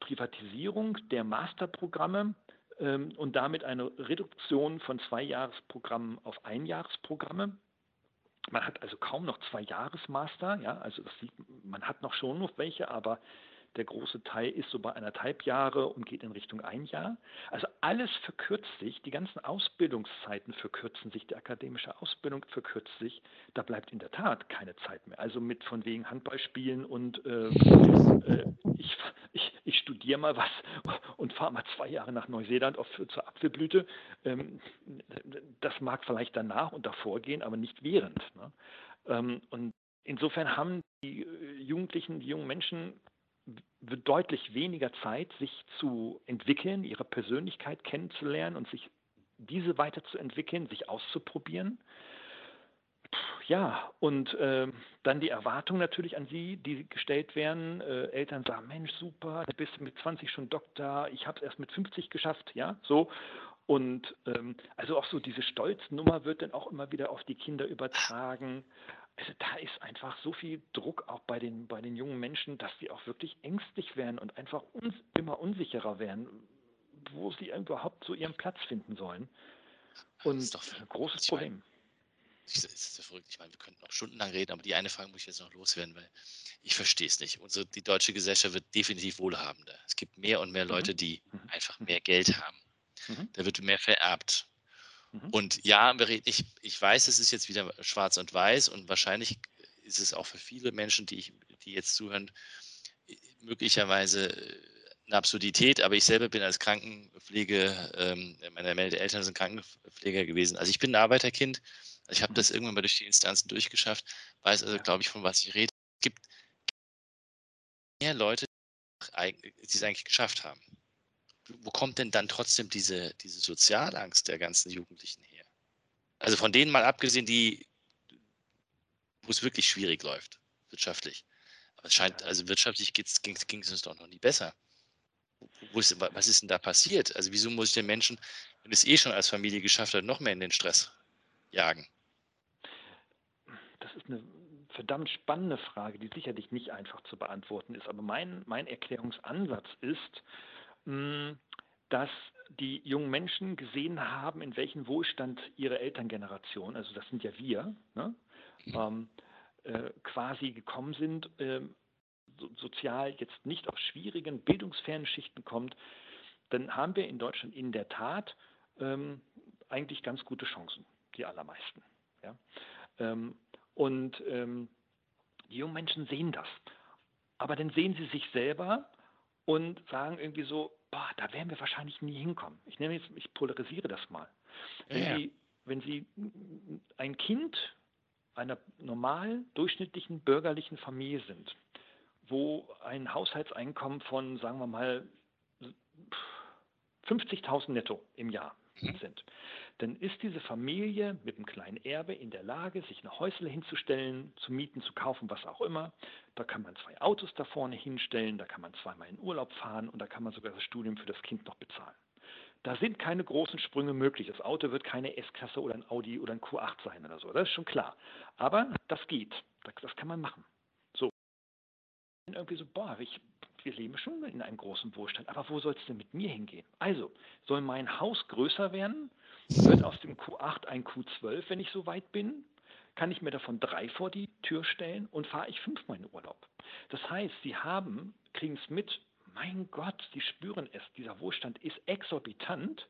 Privatisierung der Masterprogramme ähm, und damit eine Reduktion von zwei Jahresprogrammen auf Einjahresprogramme. Man hat also kaum noch zwei Jahresmaster, ja, also das sieht, man hat noch schon noch welche, aber der große Teil ist so bei anderthalb Jahre und geht in Richtung ein Jahr. Also alles verkürzt sich, die ganzen Ausbildungszeiten verkürzen sich, die akademische Ausbildung verkürzt sich. Da bleibt in der Tat keine Zeit mehr. Also mit von wegen Handballspielen und äh, äh, ich, ich, ich studiere mal was und fahre mal zwei Jahre nach Neuseeland auf, zur Apfelblüte. Ähm, das mag vielleicht danach und davor gehen, aber nicht während. Ne? Ähm, und insofern haben die äh, Jugendlichen, die jungen Menschen deutlich weniger Zeit, sich zu entwickeln, ihre Persönlichkeit kennenzulernen und sich diese weiterzuentwickeln, sich auszuprobieren. Ja, und äh, dann die Erwartungen natürlich an sie, die gestellt werden. Äh, Eltern sagen, Mensch, super, du bist mit 20 schon Doktor, ich habe es erst mit 50 geschafft, ja, so. Und ähm, also auch so diese Stolznummer wird dann auch immer wieder auf die Kinder übertragen also da ist einfach so viel Druck auch bei den, bei den jungen Menschen, dass sie auch wirklich ängstlich werden und einfach uns, immer unsicherer werden, wo sie überhaupt so ihren Platz finden sollen. Und das ist doch ein großes Problem. Das ist ja verrückt. Ich meine, wir könnten noch stundenlang reden, aber die eine Frage muss ich jetzt noch loswerden, weil ich verstehe es nicht. Unsere, die deutsche Gesellschaft wird definitiv wohlhabender. Es gibt mehr und mehr mhm. Leute, die mhm. einfach mehr Geld haben. Mhm. Da wird mehr vererbt. Mhm. Und ja, ich, ich weiß, es ist jetzt wieder schwarz und weiß und wahrscheinlich ist es auch für viele Menschen, die, ich, die jetzt zuhören, möglicherweise eine Absurdität, aber ich selber bin als Krankenpflege, ähm, meine Eltern sind Krankenpfleger gewesen. Also ich bin ein Arbeiterkind, also ich habe das mhm. irgendwann mal durch die Instanzen durchgeschafft, weiß also, glaube ich, von was ich rede. Es gibt mehr Leute, die es eigentlich geschafft haben wo kommt denn dann trotzdem diese, diese Sozialangst der ganzen Jugendlichen her? Also von denen mal abgesehen, die, wo es wirklich schwierig läuft, wirtschaftlich. Aber es scheint, also wirtschaftlich ging es uns doch noch nie besser. Ist, was ist denn da passiert? Also wieso muss ich den Menschen, wenn es eh schon als Familie geschafft hat, noch mehr in den Stress jagen? Das ist eine verdammt spannende Frage, die sicherlich nicht einfach zu beantworten ist. Aber mein, mein Erklärungsansatz ist, dass die jungen Menschen gesehen haben, in welchem Wohlstand ihre Elterngeneration, also das sind ja wir, ne, mhm. ähm, äh, quasi gekommen sind, äh, so, sozial jetzt nicht aus schwierigen, bildungsfernen Schichten kommt, dann haben wir in Deutschland in der Tat ähm, eigentlich ganz gute Chancen, die allermeisten. Ja? Ähm, und ähm, die jungen Menschen sehen das. Aber dann sehen sie sich selber und sagen irgendwie so, boah, da werden wir wahrscheinlich nie hinkommen. Ich nehme jetzt, ich polarisiere das mal. Wenn, ja. Sie, wenn Sie ein Kind einer normal durchschnittlichen bürgerlichen Familie sind, wo ein Haushaltseinkommen von, sagen wir mal, 50.000 netto im Jahr mhm. sind, dann ist diese Familie mit einem kleinen Erbe in der Lage, sich eine Häusle hinzustellen, zu mieten, zu kaufen, was auch immer. Da kann man zwei Autos da vorne hinstellen, da kann man zweimal in Urlaub fahren und da kann man sogar das Studium für das Kind noch bezahlen. Da sind keine großen Sprünge möglich. Das Auto wird keine S-Klasse oder ein Audi oder ein Q8 sein oder so. Das ist schon klar. Aber das geht. Das kann man machen. So. Irgendwie so, boah, ich, wir leben schon in einem großen Wohlstand. Aber wo soll es denn mit mir hingehen? Also, soll mein Haus größer werden? Wird aus dem Q8 ein Q12, wenn ich so weit bin? Kann ich mir davon drei vor die Tür stellen und fahre ich fünfmal in Urlaub? Das heißt, Sie haben, kriegen es mit, mein Gott, Sie spüren es, dieser Wohlstand ist exorbitant.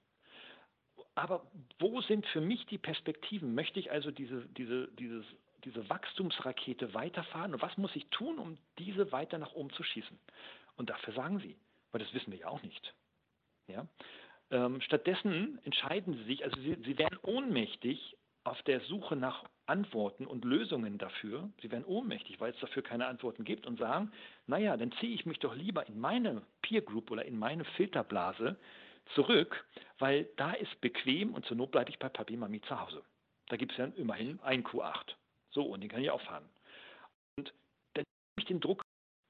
Aber wo sind für mich die Perspektiven? Möchte ich also diese, diese, dieses, diese Wachstumsrakete weiterfahren? Und was muss ich tun, um diese weiter nach oben zu schießen? Und dafür sagen Sie, weil das wissen wir ja auch nicht. Ja? Ähm, stattdessen entscheiden sie sich, also sie, sie werden ohnmächtig auf der Suche nach Antworten und Lösungen dafür. Sie werden ohnmächtig, weil es dafür keine Antworten gibt und sagen, naja, dann ziehe ich mich doch lieber in meine Peer Group oder in meine Filterblase zurück, weil da ist bequem und zur Not bleibe ich bei Papi Mami zu Hause. Da gibt es ja immerhin ein Q8. So, und den kann ich auch fahren. Und dann nehme ich den Druck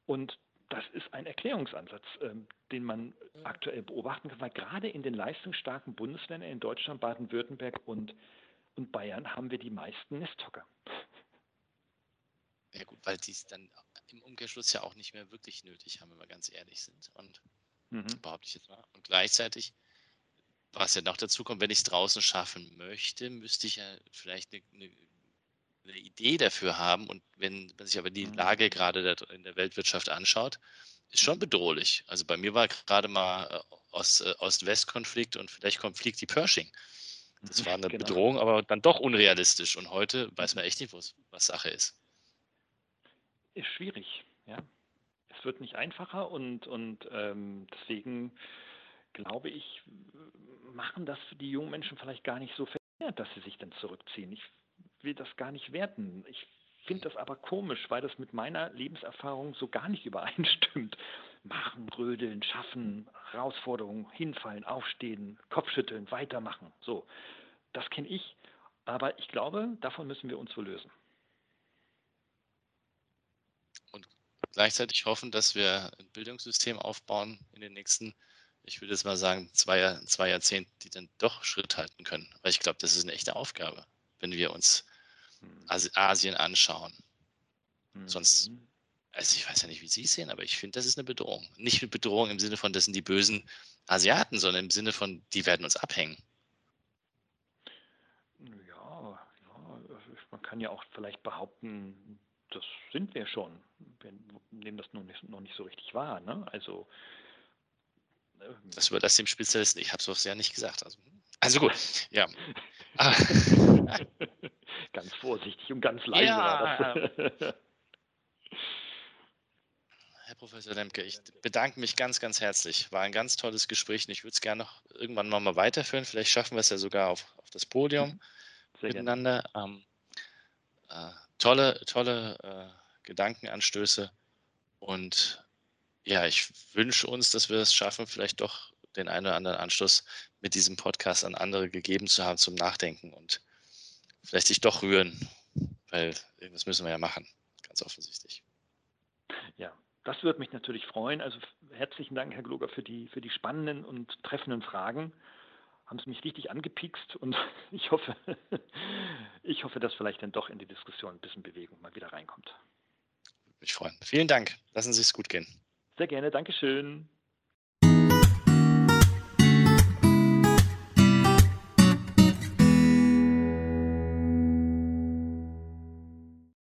und das ist ein Erklärungsansatz, ähm, den man aktuell beobachten kann, weil gerade in den leistungsstarken Bundesländern in Deutschland, Baden-Württemberg und, und Bayern haben wir die meisten Nesthocker. Ja gut, weil die es dann im Umkehrschluss ja auch nicht mehr wirklich nötig haben, wenn wir ganz ehrlich sind. Und mhm. behaupte ich jetzt mal. Und gleichzeitig, was ja noch dazu kommt, wenn ich es draußen schaffen möchte, müsste ich ja vielleicht eine, eine, eine, Idee dafür haben. Und wenn man sich aber die mhm. Lage gerade in der Weltwirtschaft anschaut, ist schon bedrohlich. Also bei mir war gerade mal äh, äh, Ost-West-Konflikt und vielleicht Konflikt die Pershing. Das war eine genau. Bedrohung, aber dann doch unrealistisch. Und heute weiß man echt nicht, was Sache ist ist schwierig. Ja. Es wird nicht einfacher und, und ähm, deswegen glaube ich, machen das die jungen Menschen vielleicht gar nicht so verkehrt, dass sie sich dann zurückziehen. Ich will das gar nicht werten. Ich finde das aber komisch, weil das mit meiner Lebenserfahrung so gar nicht übereinstimmt. Machen, rödeln, schaffen, Herausforderungen, hinfallen, aufstehen, Kopfschütteln, weitermachen. So, das kenne ich. Aber ich glaube, davon müssen wir uns wohl lösen. gleichzeitig hoffen, dass wir ein Bildungssystem aufbauen in den nächsten, ich würde jetzt mal sagen, zwei, zwei Jahrzehnten, die dann doch Schritt halten können. Weil ich glaube, das ist eine echte Aufgabe, wenn wir uns. Asien anschauen. Mhm. Sonst, also ich weiß ja nicht, wie Sie es sehen, aber ich finde, das ist eine Bedrohung. Nicht eine Bedrohung im Sinne von, das sind die bösen Asiaten, sondern im Sinne von, die werden uns abhängen. Ja, ja man kann ja auch vielleicht behaupten, das sind wir schon. Wir nehmen das noch nicht, noch nicht so richtig wahr. Ne? Also ähm, das überlässt dem Spezialisten. Ich habe es ja nicht gesagt. Also, also gut, ja. ganz vorsichtig und ganz leise ja, Herr Professor Lemke, ich bedanke mich ganz, ganz herzlich. War ein ganz tolles Gespräch und ich würde es gerne noch irgendwann mal weiterführen. Vielleicht schaffen wir es ja sogar auf, auf das Podium Sehr miteinander. Ähm, äh, tolle, tolle äh, Gedankenanstöße. Und ja, ich wünsche uns, dass wir es schaffen, vielleicht doch den einen oder anderen Anschluss mit diesem Podcast an andere gegeben zu haben zum Nachdenken und vielleicht sich doch rühren, weil irgendwas müssen wir ja machen, ganz offensichtlich. Ja, das würde mich natürlich freuen. Also herzlichen Dank, Herr Gloger, für die, für die spannenden und treffenden Fragen haben sie mich richtig angepikst und ich hoffe, ich hoffe, dass vielleicht dann doch in die Diskussion ein bisschen Bewegung mal wieder reinkommt. Würde mich freuen. Vielen Dank. Lassen Sie es gut gehen. Sehr gerne. Dankeschön.